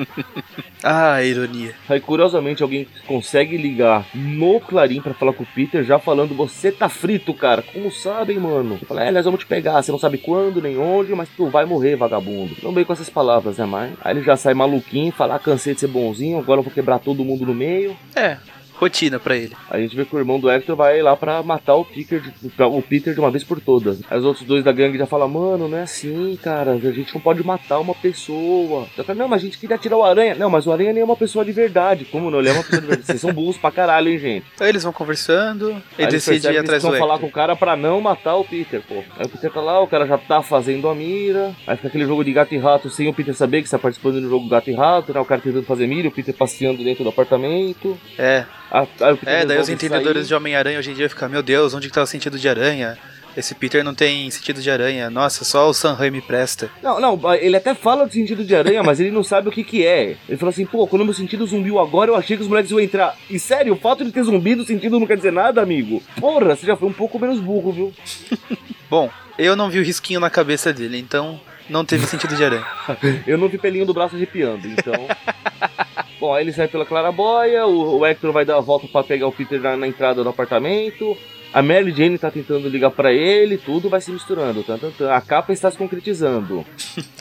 ah, ironia. Aí, curiosamente, alguém consegue ligar no Clarim para falar com o Peter, já falando: Você tá frito, cara. Como sabem, mano? Ele fala: É, nós vamos te pegar. Você não sabe quando nem onde, mas tu vai morrer, vagabundo. Não bem com essas palavras, né, mas. Aí ele já sai maluquinho, fala: ah, Cansei de ser bonzinho, agora eu vou quebrar todo mundo no meio. É, rotina para ele. A gente vê que o irmão do Hector vai lá para matar o Peter, de, o Peter de uma vez por todas. Aí os outros dois da gangue já falam, mano, não é assim, cara, a gente não pode matar uma pessoa. Eu falo, não, mas a gente queria tirar o Aranha. Não, mas o Aranha nem é uma pessoa de verdade. Como não? Ele é uma pessoa de verdade. Vocês são burros pra caralho, hein, gente. Aí eles vão conversando e decidem ir atrás do Hector. falar com o cara pra não matar o Peter, pô. Aí o Peter tá lá, o cara já tá fazendo a mira. Aí fica aquele jogo de gato e rato sem o Peter saber que está participando do jogo gato e rato, né? O cara tentando fazer mira, o Peter passeando dentro do apartamento. É. A, a, é, daí os entendedores sair. de Homem-Aranha hoje em dia ficam, meu Deus, onde que tá o sentido de aranha? Esse Peter não tem sentido de aranha. Nossa, só o Sam Raimi presta. Não, não, ele até fala do sentido de aranha, mas ele não sabe o que que é. Ele fala assim, pô, quando meu sentido zumbiu agora, eu achei que os moleques iam entrar. E sério, o fato de ter zumbido o sentido não quer dizer nada, amigo. Porra, você já foi um pouco menos burro, viu? Bom, eu não vi o risquinho na cabeça dele, então não teve sentido de aranha. eu não vi pelinho do braço arrepiando, então... Bom, aí ele sai pela claraboia, o, o Hector vai dar a volta para pegar o Peter na, na entrada do apartamento. A Mary Jane tá tentando ligar para ele, tudo vai se misturando. Tan, tan, tan. A capa está se concretizando.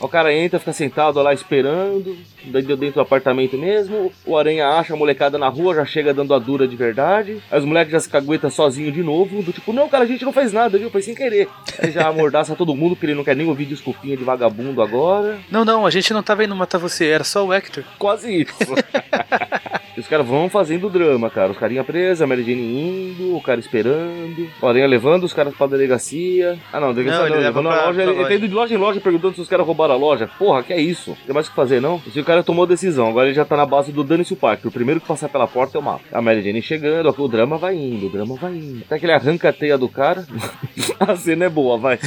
o cara entra, fica sentado lá esperando, dentro do apartamento mesmo. O Aranha acha a molecada na rua, já chega dando a dura de verdade. Aí os moleques já se caguetam sozinho de novo. Do tipo, não, cara, a gente não fez nada, viu? Foi sem querer. Aí já amordaça todo mundo, porque ele não quer nem ouvir desculpinha de vagabundo agora. Não, não, a gente não tava indo matar você, era só o Hector. Quase isso. E os caras vão fazendo drama, cara. Os carinha presos, a Mary Jane indo, o cara esperando. O Aranha levando os caras pra delegacia. Ah, não, delegacia não, não ele levando a loja. Ele, ele tá indo de loja em loja perguntando se os caras roubaram a loja. Porra, que é isso? Tem mais o que fazer, não? Se o cara tomou a decisão, agora ele já tá na base do dane-se o parque. O primeiro que passar pela porta é o mato. A Mary Jane chegando, o drama vai indo, o drama vai indo. Até que ele arranca a teia do cara. a cena é boa, vai.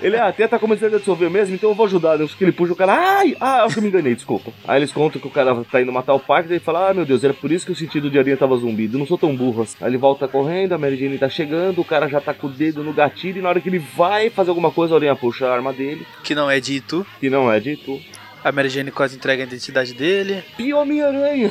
ele, ah, a teia tá começando a dissolver mesmo, então eu vou ajudar. Deus que ele puxa o cara. Ai, ah, acho que me enganei, desculpa. Aí eles contam que o cara tá indo matar o parque, daí fala, ah, meu Deus, era por isso que o sentido de aranha tava zumbido. Não sou tão burro assim. Aí ele volta correndo, a Mary Jane tá chegando, o cara já tá com o dedo no gatilho e na hora que ele vai fazer alguma coisa, a aranha puxa a arma dele. Que não é de Itu. Que não é de Itu. A Mary Jane quase entrega a identidade dele. Pio Homem-Aranha!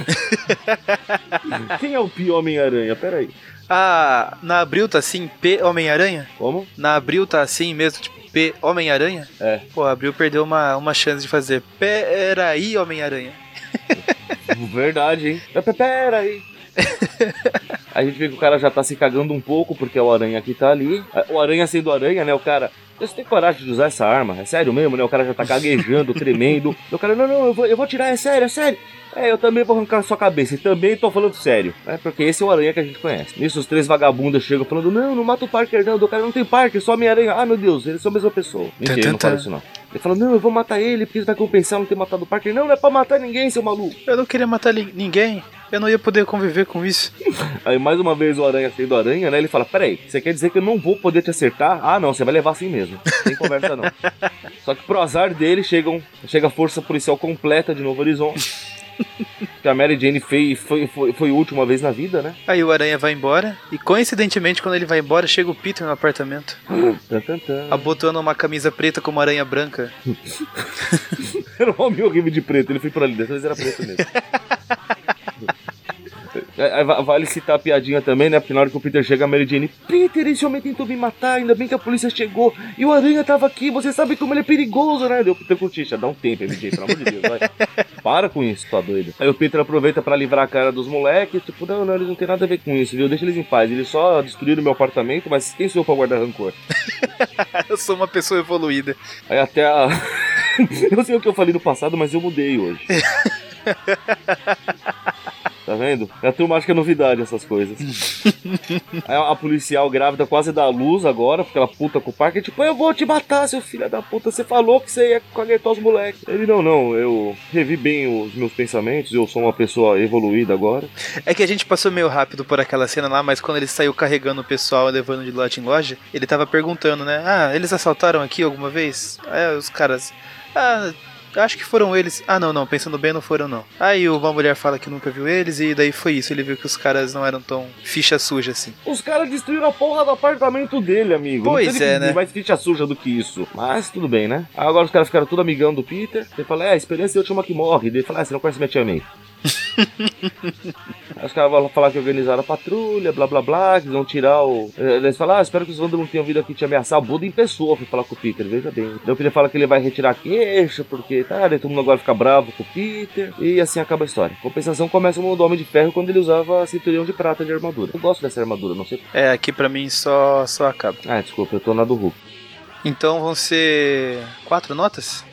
Quem é o Pio Homem-Aranha? Pera aí. Ah, na Abril tá assim, P Homem-Aranha? Como? Na Abril tá assim mesmo, tipo P Homem-Aranha? É. Pô, a Abril perdeu uma, uma chance de fazer Peraí Homem-Aranha. Verdade, hein? Pera aí. a gente vê que o cara já tá se cagando um pouco porque o aranha aqui tá ali. O aranha sendo aranha, né? O cara. Você tem coragem de usar essa arma? É sério mesmo, né? O cara já tá gaguejando, tremendo. O cara, não, não, eu vou, eu vou tirar, é sério, é sério. É, eu também vou arrancar sua cabeça. E também tô falando sério. É porque esse é o aranha que a gente conhece. Nisso, os três vagabundos chegam falando: Não, não mata o Parker, não. O cara não tem Parker, só Homem-Aranha. Ah, meu Deus, eles são a mesma pessoa. Mentira, ele não fala isso não. Ele fala: Não, eu vou matar ele porque ele vai compensar não ter matado o Parker. Não, não é pra matar ninguém, seu maluco. Eu não queria matar ninguém. Eu não ia poder conviver com isso. Aí mais uma vez o aranha sendo aranha, né? Ele fala: Peraí, você quer dizer que eu não vou poder te acertar? Ah, não, você vai levar assim mesmo. Sem conversa não. Só que pro azar dele chegam, chega a força policial completa de Novo Horizonte que a Mary Jane fez, foi, foi, foi a última vez na vida, né? Aí o Aranha vai embora, e coincidentemente, quando ele vai embora, chega o Peter no apartamento. Abotoando uma camisa preta com uma aranha branca. era um homem horrível de preto, ele foi por ali, dessa vez era preto mesmo. É, é, vale citar a piadinha também, né? Porque na hora que o Peter chega, a Mary Jane, Peter, esse homem tentou me matar, ainda bem que a polícia chegou. E o Aranha tava aqui, você sabe como ele é perigoso, né? Deu o Peter Curtiça, dá um tempo, Jane, pelo amor de Deus, vai. Para com isso, tá doido. Aí o Peter aproveita para livrar a cara dos moleques, tipo, não, não, eles não tem nada a ver com isso, viu? Deixa eles em paz. Eles só destruíram meu apartamento, mas quem sou eu pra guardar rancor? eu sou uma pessoa evoluída. Aí até a. eu sei o que eu falei no passado, mas eu mudei hoje. Tá vendo? A turma acha que é novidade essas coisas. Aí a policial grávida quase dá luz agora, porque ela puta com o parque. Tipo, eu vou te matar, seu filho da puta. Você falou que você ia caguetar os moleques. Ele, não, não, eu revi bem os meus pensamentos. Eu sou uma pessoa evoluída agora. É que a gente passou meio rápido por aquela cena lá, mas quando ele saiu carregando o pessoal, levando de loja em loja, ele tava perguntando, né? Ah, eles assaltaram aqui alguma vez? Aí os caras. Ah, acho que foram eles. Ah, não, não, pensando bem, não foram não. Aí uma mulher fala que nunca viu eles e daí foi isso. Ele viu que os caras não eram tão ficha suja assim. Os caras destruíram a porra do apartamento dele, amigo. Pois é, né? mais ficha suja do que isso. Mas tudo bem, né? Agora os caras ficaram tudo amigão do Peter. Ele fala, é, a experiência é a última que morre. Ele fala, ah, você não conhece minha tia May. Aí os caras vão falar que organizaram a patrulha, blá blá blá, que vão tirar o. Eles falam, ah, espero que os vândalos não tenham vindo aqui te ameaçar. O Buda em pessoa foi falar com o Peter, veja bem. Daí o Peter fala que ele vai retirar a queixa, porque tá, daí todo mundo agora fica bravo com o Peter. E assim acaba a história. Compensação começa o mundo do Homem de Ferro quando ele usava cinturão de prata de armadura. Eu gosto dessa armadura, não sei. É, aqui pra mim só, só acaba. Ah, desculpa, eu tô na do Hulk. Então vão ser quatro notas?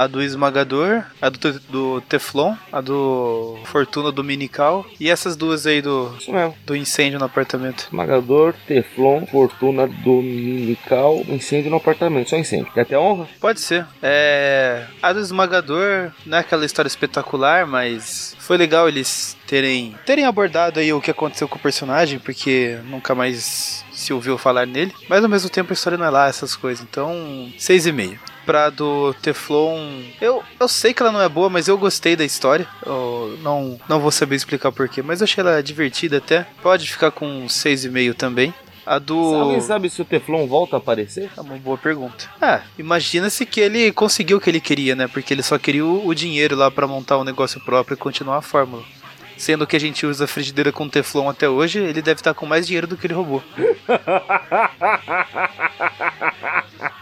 A do esmagador, a do, do Teflon, a do Fortuna Dominical e essas duas aí do, Isso mesmo. do incêndio no apartamento. Esmagador, Teflon, Fortuna Dominical, incêndio no apartamento. Só incêndio. Quer até honra? Pode ser. É. A do esmagador não é aquela história espetacular, mas foi legal eles terem, terem abordado aí o que aconteceu com o personagem, porque nunca mais se ouviu falar nele. Mas ao mesmo tempo a história não é lá, essas coisas. Então, 6,5. Pra do Teflon, eu, eu sei que ela não é boa, mas eu gostei da história. Eu não, não vou saber explicar porquê, mas eu achei ela divertida até. Pode ficar com 6,5 também. A do. Alguém sabe se o Teflon volta a aparecer? É uma boa pergunta. Ah, imagina-se que ele conseguiu o que ele queria, né? Porque ele só queria o, o dinheiro lá pra montar um negócio próprio e continuar a fórmula. Sendo que a gente usa frigideira com Teflon até hoje, ele deve estar com mais dinheiro do que ele roubou.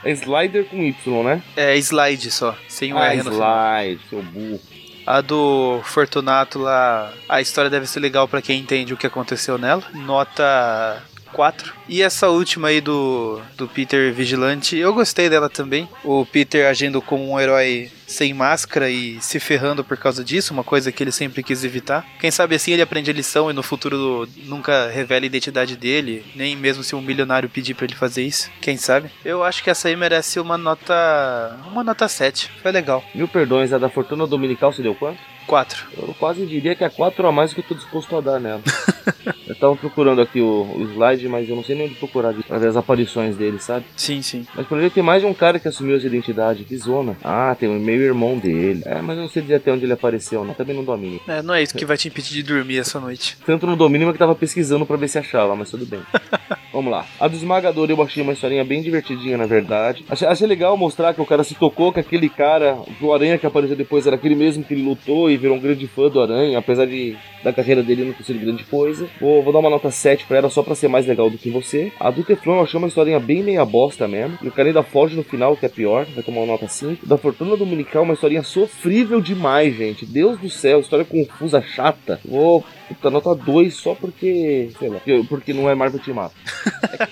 É Slider com Y, né? É slide só, sem o ah, R no final. Slide, seu burro. A do Fortunato lá, a história deve ser legal pra quem entende o que aconteceu nela. Nota 4. E essa última aí do, do Peter Vigilante, eu gostei dela também. O Peter agindo como um herói sem máscara e se ferrando por causa disso, uma coisa que ele sempre quis evitar. Quem sabe assim ele aprende a lição e no futuro nunca revela a identidade dele, nem mesmo se um milionário pedir pra ele fazer isso. Quem sabe? Eu acho que essa aí merece uma nota. uma nota 7. Foi legal. Mil perdões, a da Fortuna Dominical você deu quanto? 4. Eu quase diria que é 4 a mais do que eu tô disposto a dar nela. eu tava procurando aqui o, o slide, mas eu não sei nem onde procurar de- as aparições dele, sabe? Sim, sim. Mas por exemplo, tem mais de um cara que assumiu essa identidade. Que zona. Ah, tem o meio-irmão dele. É, mas eu não sei dizer até onde ele apareceu, não. Também não domínio. É, não é isso que vai te impedir de dormir essa noite. Tanto no domínio que tava pesquisando pra ver se achava, mas tudo bem. Vamos lá. A do esmagador eu achei uma historinha bem divertidinha, na verdade. Achei, achei legal mostrar que o cara se tocou que aquele cara, o Aranha que apareceu depois, era aquele mesmo que ele lutou e virou um grande fã do Aranha, apesar de da carreira dele não ter sido grande coisa. Vou, vou dar uma nota 7 pra ela só pra ser mais legal do que você. A do Teflon eu achei uma historinha bem meia bosta mesmo. E o cara ainda foge no final, que é pior. Vai tomar uma nota 5. Da Fortuna Dominical, uma historinha sofrível demais, gente. Deus do céu, história confusa, chata. Vou Puta, nota 2 só porque. Sei lá. porque- não é Marvel Team Up.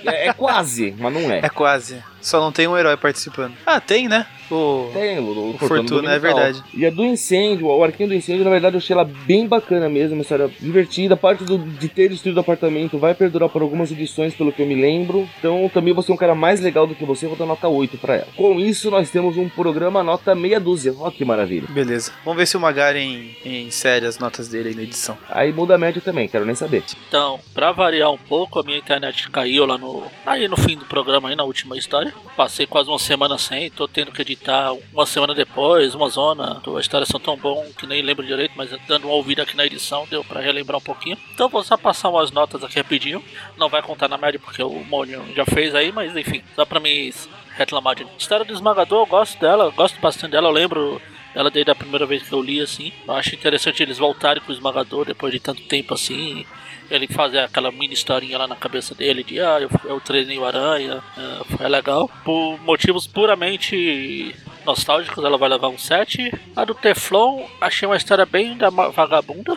É, é quase, mas não é. É quase. Só não tem um herói participando. Ah, tem, né? O. Tem, o, O Fortuna, é verdade. E a do incêndio, o arquinho do incêndio, na verdade, eu achei ela bem bacana mesmo, uma história divertida. A parte do, de ter destruído o apartamento vai perdurar por algumas edições, pelo que eu me lembro. Então, também você é um cara mais legal do que você, vou dar nota 8 pra ela. Com isso, nós temos um programa nota meia dúzia. Ó, que maravilha. Beleza. Vamos ver se o Magaren insere as notas dele aí na edição. Aí muda a média também, quero nem saber. Então, pra variar um pouco, a minha internet caiu lá no. Aí no fim do programa, aí na última história. Passei quase uma semana sem, tô tendo que editar uma semana depois, uma zona. As histórias são tão bom que nem lembro direito, mas dando uma ouvida aqui na edição deu pra relembrar um pouquinho. Então vou só passar umas notas aqui rapidinho. Não vai contar na média porque o Mônio já fez aí, mas enfim, só pra me reclamar de. História do esmagador, eu gosto dela, gosto bastante dela, eu lembro ela desde a primeira vez que eu li, assim. Eu acho interessante eles voltarem com o esmagador depois de tanto tempo assim. Ele fazer aquela mini historinha lá na cabeça dele de ah, eu, eu treinei o aranha. É, foi legal. Por motivos puramente nostálgicos, ela vai levar um 7. A do Teflon, achei uma história bem da vagabunda.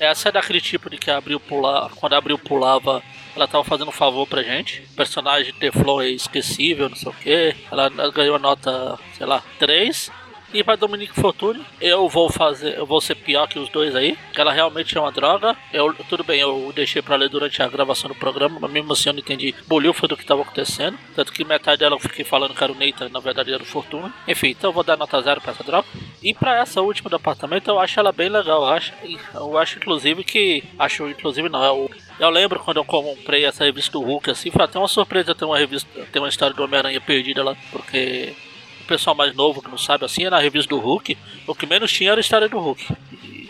Essa é daquele tipo de que abriu pular, quando abriu pulava, ela tava fazendo um favor pra gente. O personagem Teflon é esquecível, não sei o que. Ela ganhou a nota, sei lá, 3. E pra Dominique Fortune, eu vou fazer, eu vou ser pior que os dois aí. Ela realmente é uma droga. Eu, tudo bem, eu deixei pra ler durante a gravação do programa, mas mesmo assim eu não entendi bolhufo do que tava acontecendo. Tanto que metade dela eu fiquei falando que era o Nathan, na verdade era o Fortune. Enfim, então eu vou dar nota zero pra essa droga. E pra essa última do apartamento, eu acho ela bem legal. Eu acho, eu acho inclusive que. Acho inclusive não, eu, eu lembro quando eu comprei essa revista do Hulk, assim, foi até uma surpresa ter uma revista, ter uma história do Homem-Aranha perdida lá, porque pessoal mais novo que não sabe assim, é na revista do Hulk, o que menos tinha era a história do Hulk.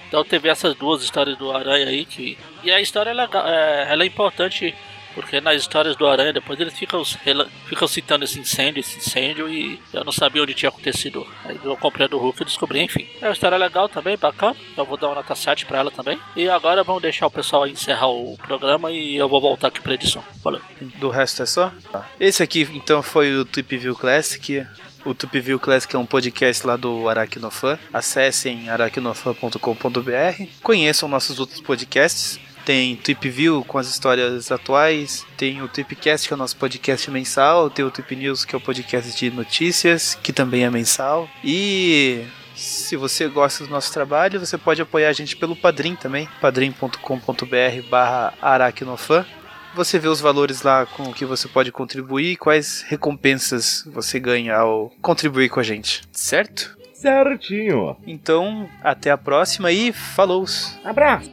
Então teve essas duas histórias do Aranha aí que. E a história é legal, é, ela é importante porque nas histórias do Aranha depois eles ficam, ficam citando esse incêndio, esse incêndio e eu não sabia onde tinha acontecido. Aí eu comprei a do Hulk e descobri, enfim. É uma história legal também, bacana. Eu vou dar uma nota 7 pra ela também. E agora vamos deixar o pessoal encerrar o programa e eu vou voltar aqui pra edição. Valeu. Do resto é só? Esse aqui então foi o Tweep View Classic. O Tupiview Classic é um podcast lá do Aracnofan. Acessem aracnofan.com.br. Conheçam nossos outros podcasts. Tem Trip View com as histórias atuais, tem o Tripcast, que é o nosso podcast mensal, tem o Trip News, que é o podcast de notícias, que também é mensal. E se você gosta do nosso trabalho, você pode apoiar a gente pelo Padrim também, padrim.com.br barra aracnofan. Você vê os valores lá com que você pode contribuir e quais recompensas você ganha ao contribuir com a gente, certo? Certinho. Então, até a próxima e falou! Abraço!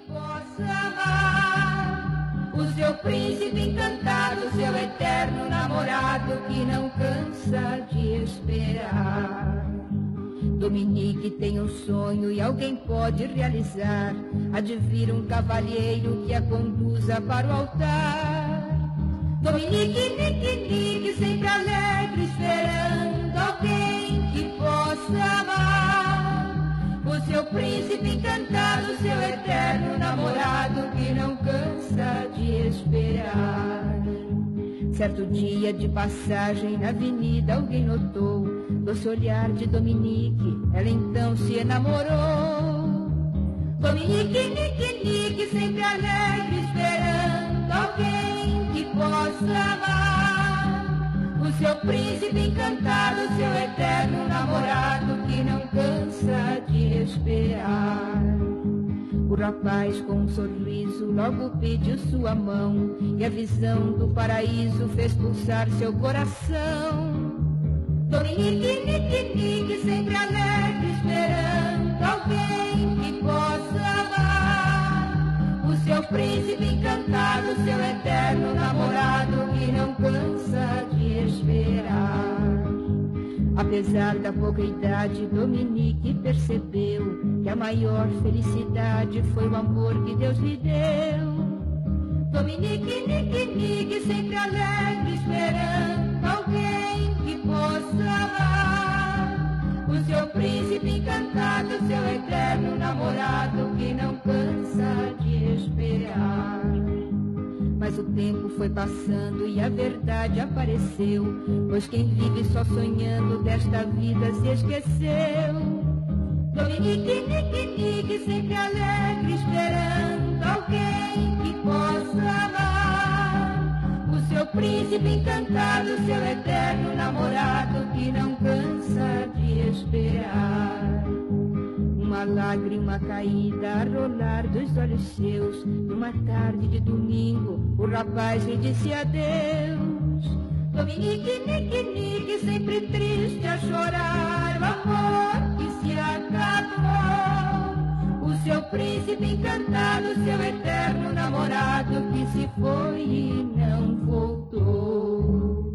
o seu príncipe encantado, seu eterno namorado que não cansa de esperar. Dominique tem um sonho e alguém pode realizar. Vir um cavalheiro que a conduza para o altar. Dominique, Nique, Nique, sempre alegre, esperando alguém que possa amar. O seu príncipe encantado, seu eterno namorado que não cansa de esperar. Certo dia de passagem na avenida alguém notou doce olhar de Dominique, ela então se enamorou. Dominique, Nique, Nique, sempre alegre, esperando alguém que possa amar. O seu príncipe encantado, seu eterno namorado que não cansa de esperar. O rapaz com um sorriso logo pediu sua mão e a visão do paraíso fez pulsar seu coração. Dominique, Nique, Nique, sempre alegre, esperando alguém que possa amar. O seu príncipe encantado, seu eterno namorado que não cansa de esperar. Apesar da pouca idade, Dominique percebeu que a maior felicidade foi o amor que Deus lhe deu. Dominique, Nique, Nique, sempre alegre, esperando alguém O seu príncipe encantado, seu eterno namorado que não cansa de esperar. Mas o tempo foi passando e a verdade apareceu. Pois quem vive só sonhando desta vida se esqueceu. Dominique, Nique, Nique, sempre alegre, esperando alguém que possa amar. O seu príncipe encantado, seu eterno namorado que não cansa de esperar. Uma lágrima caída a rolar dos olhos seus. Numa tarde de domingo, o rapaz lhe disse adeus. Dominique, Nique, Nique, sempre triste a chorar. O amor que se acabou. O seu príncipe encantado, seu eterno namorado que se foi e não voltou.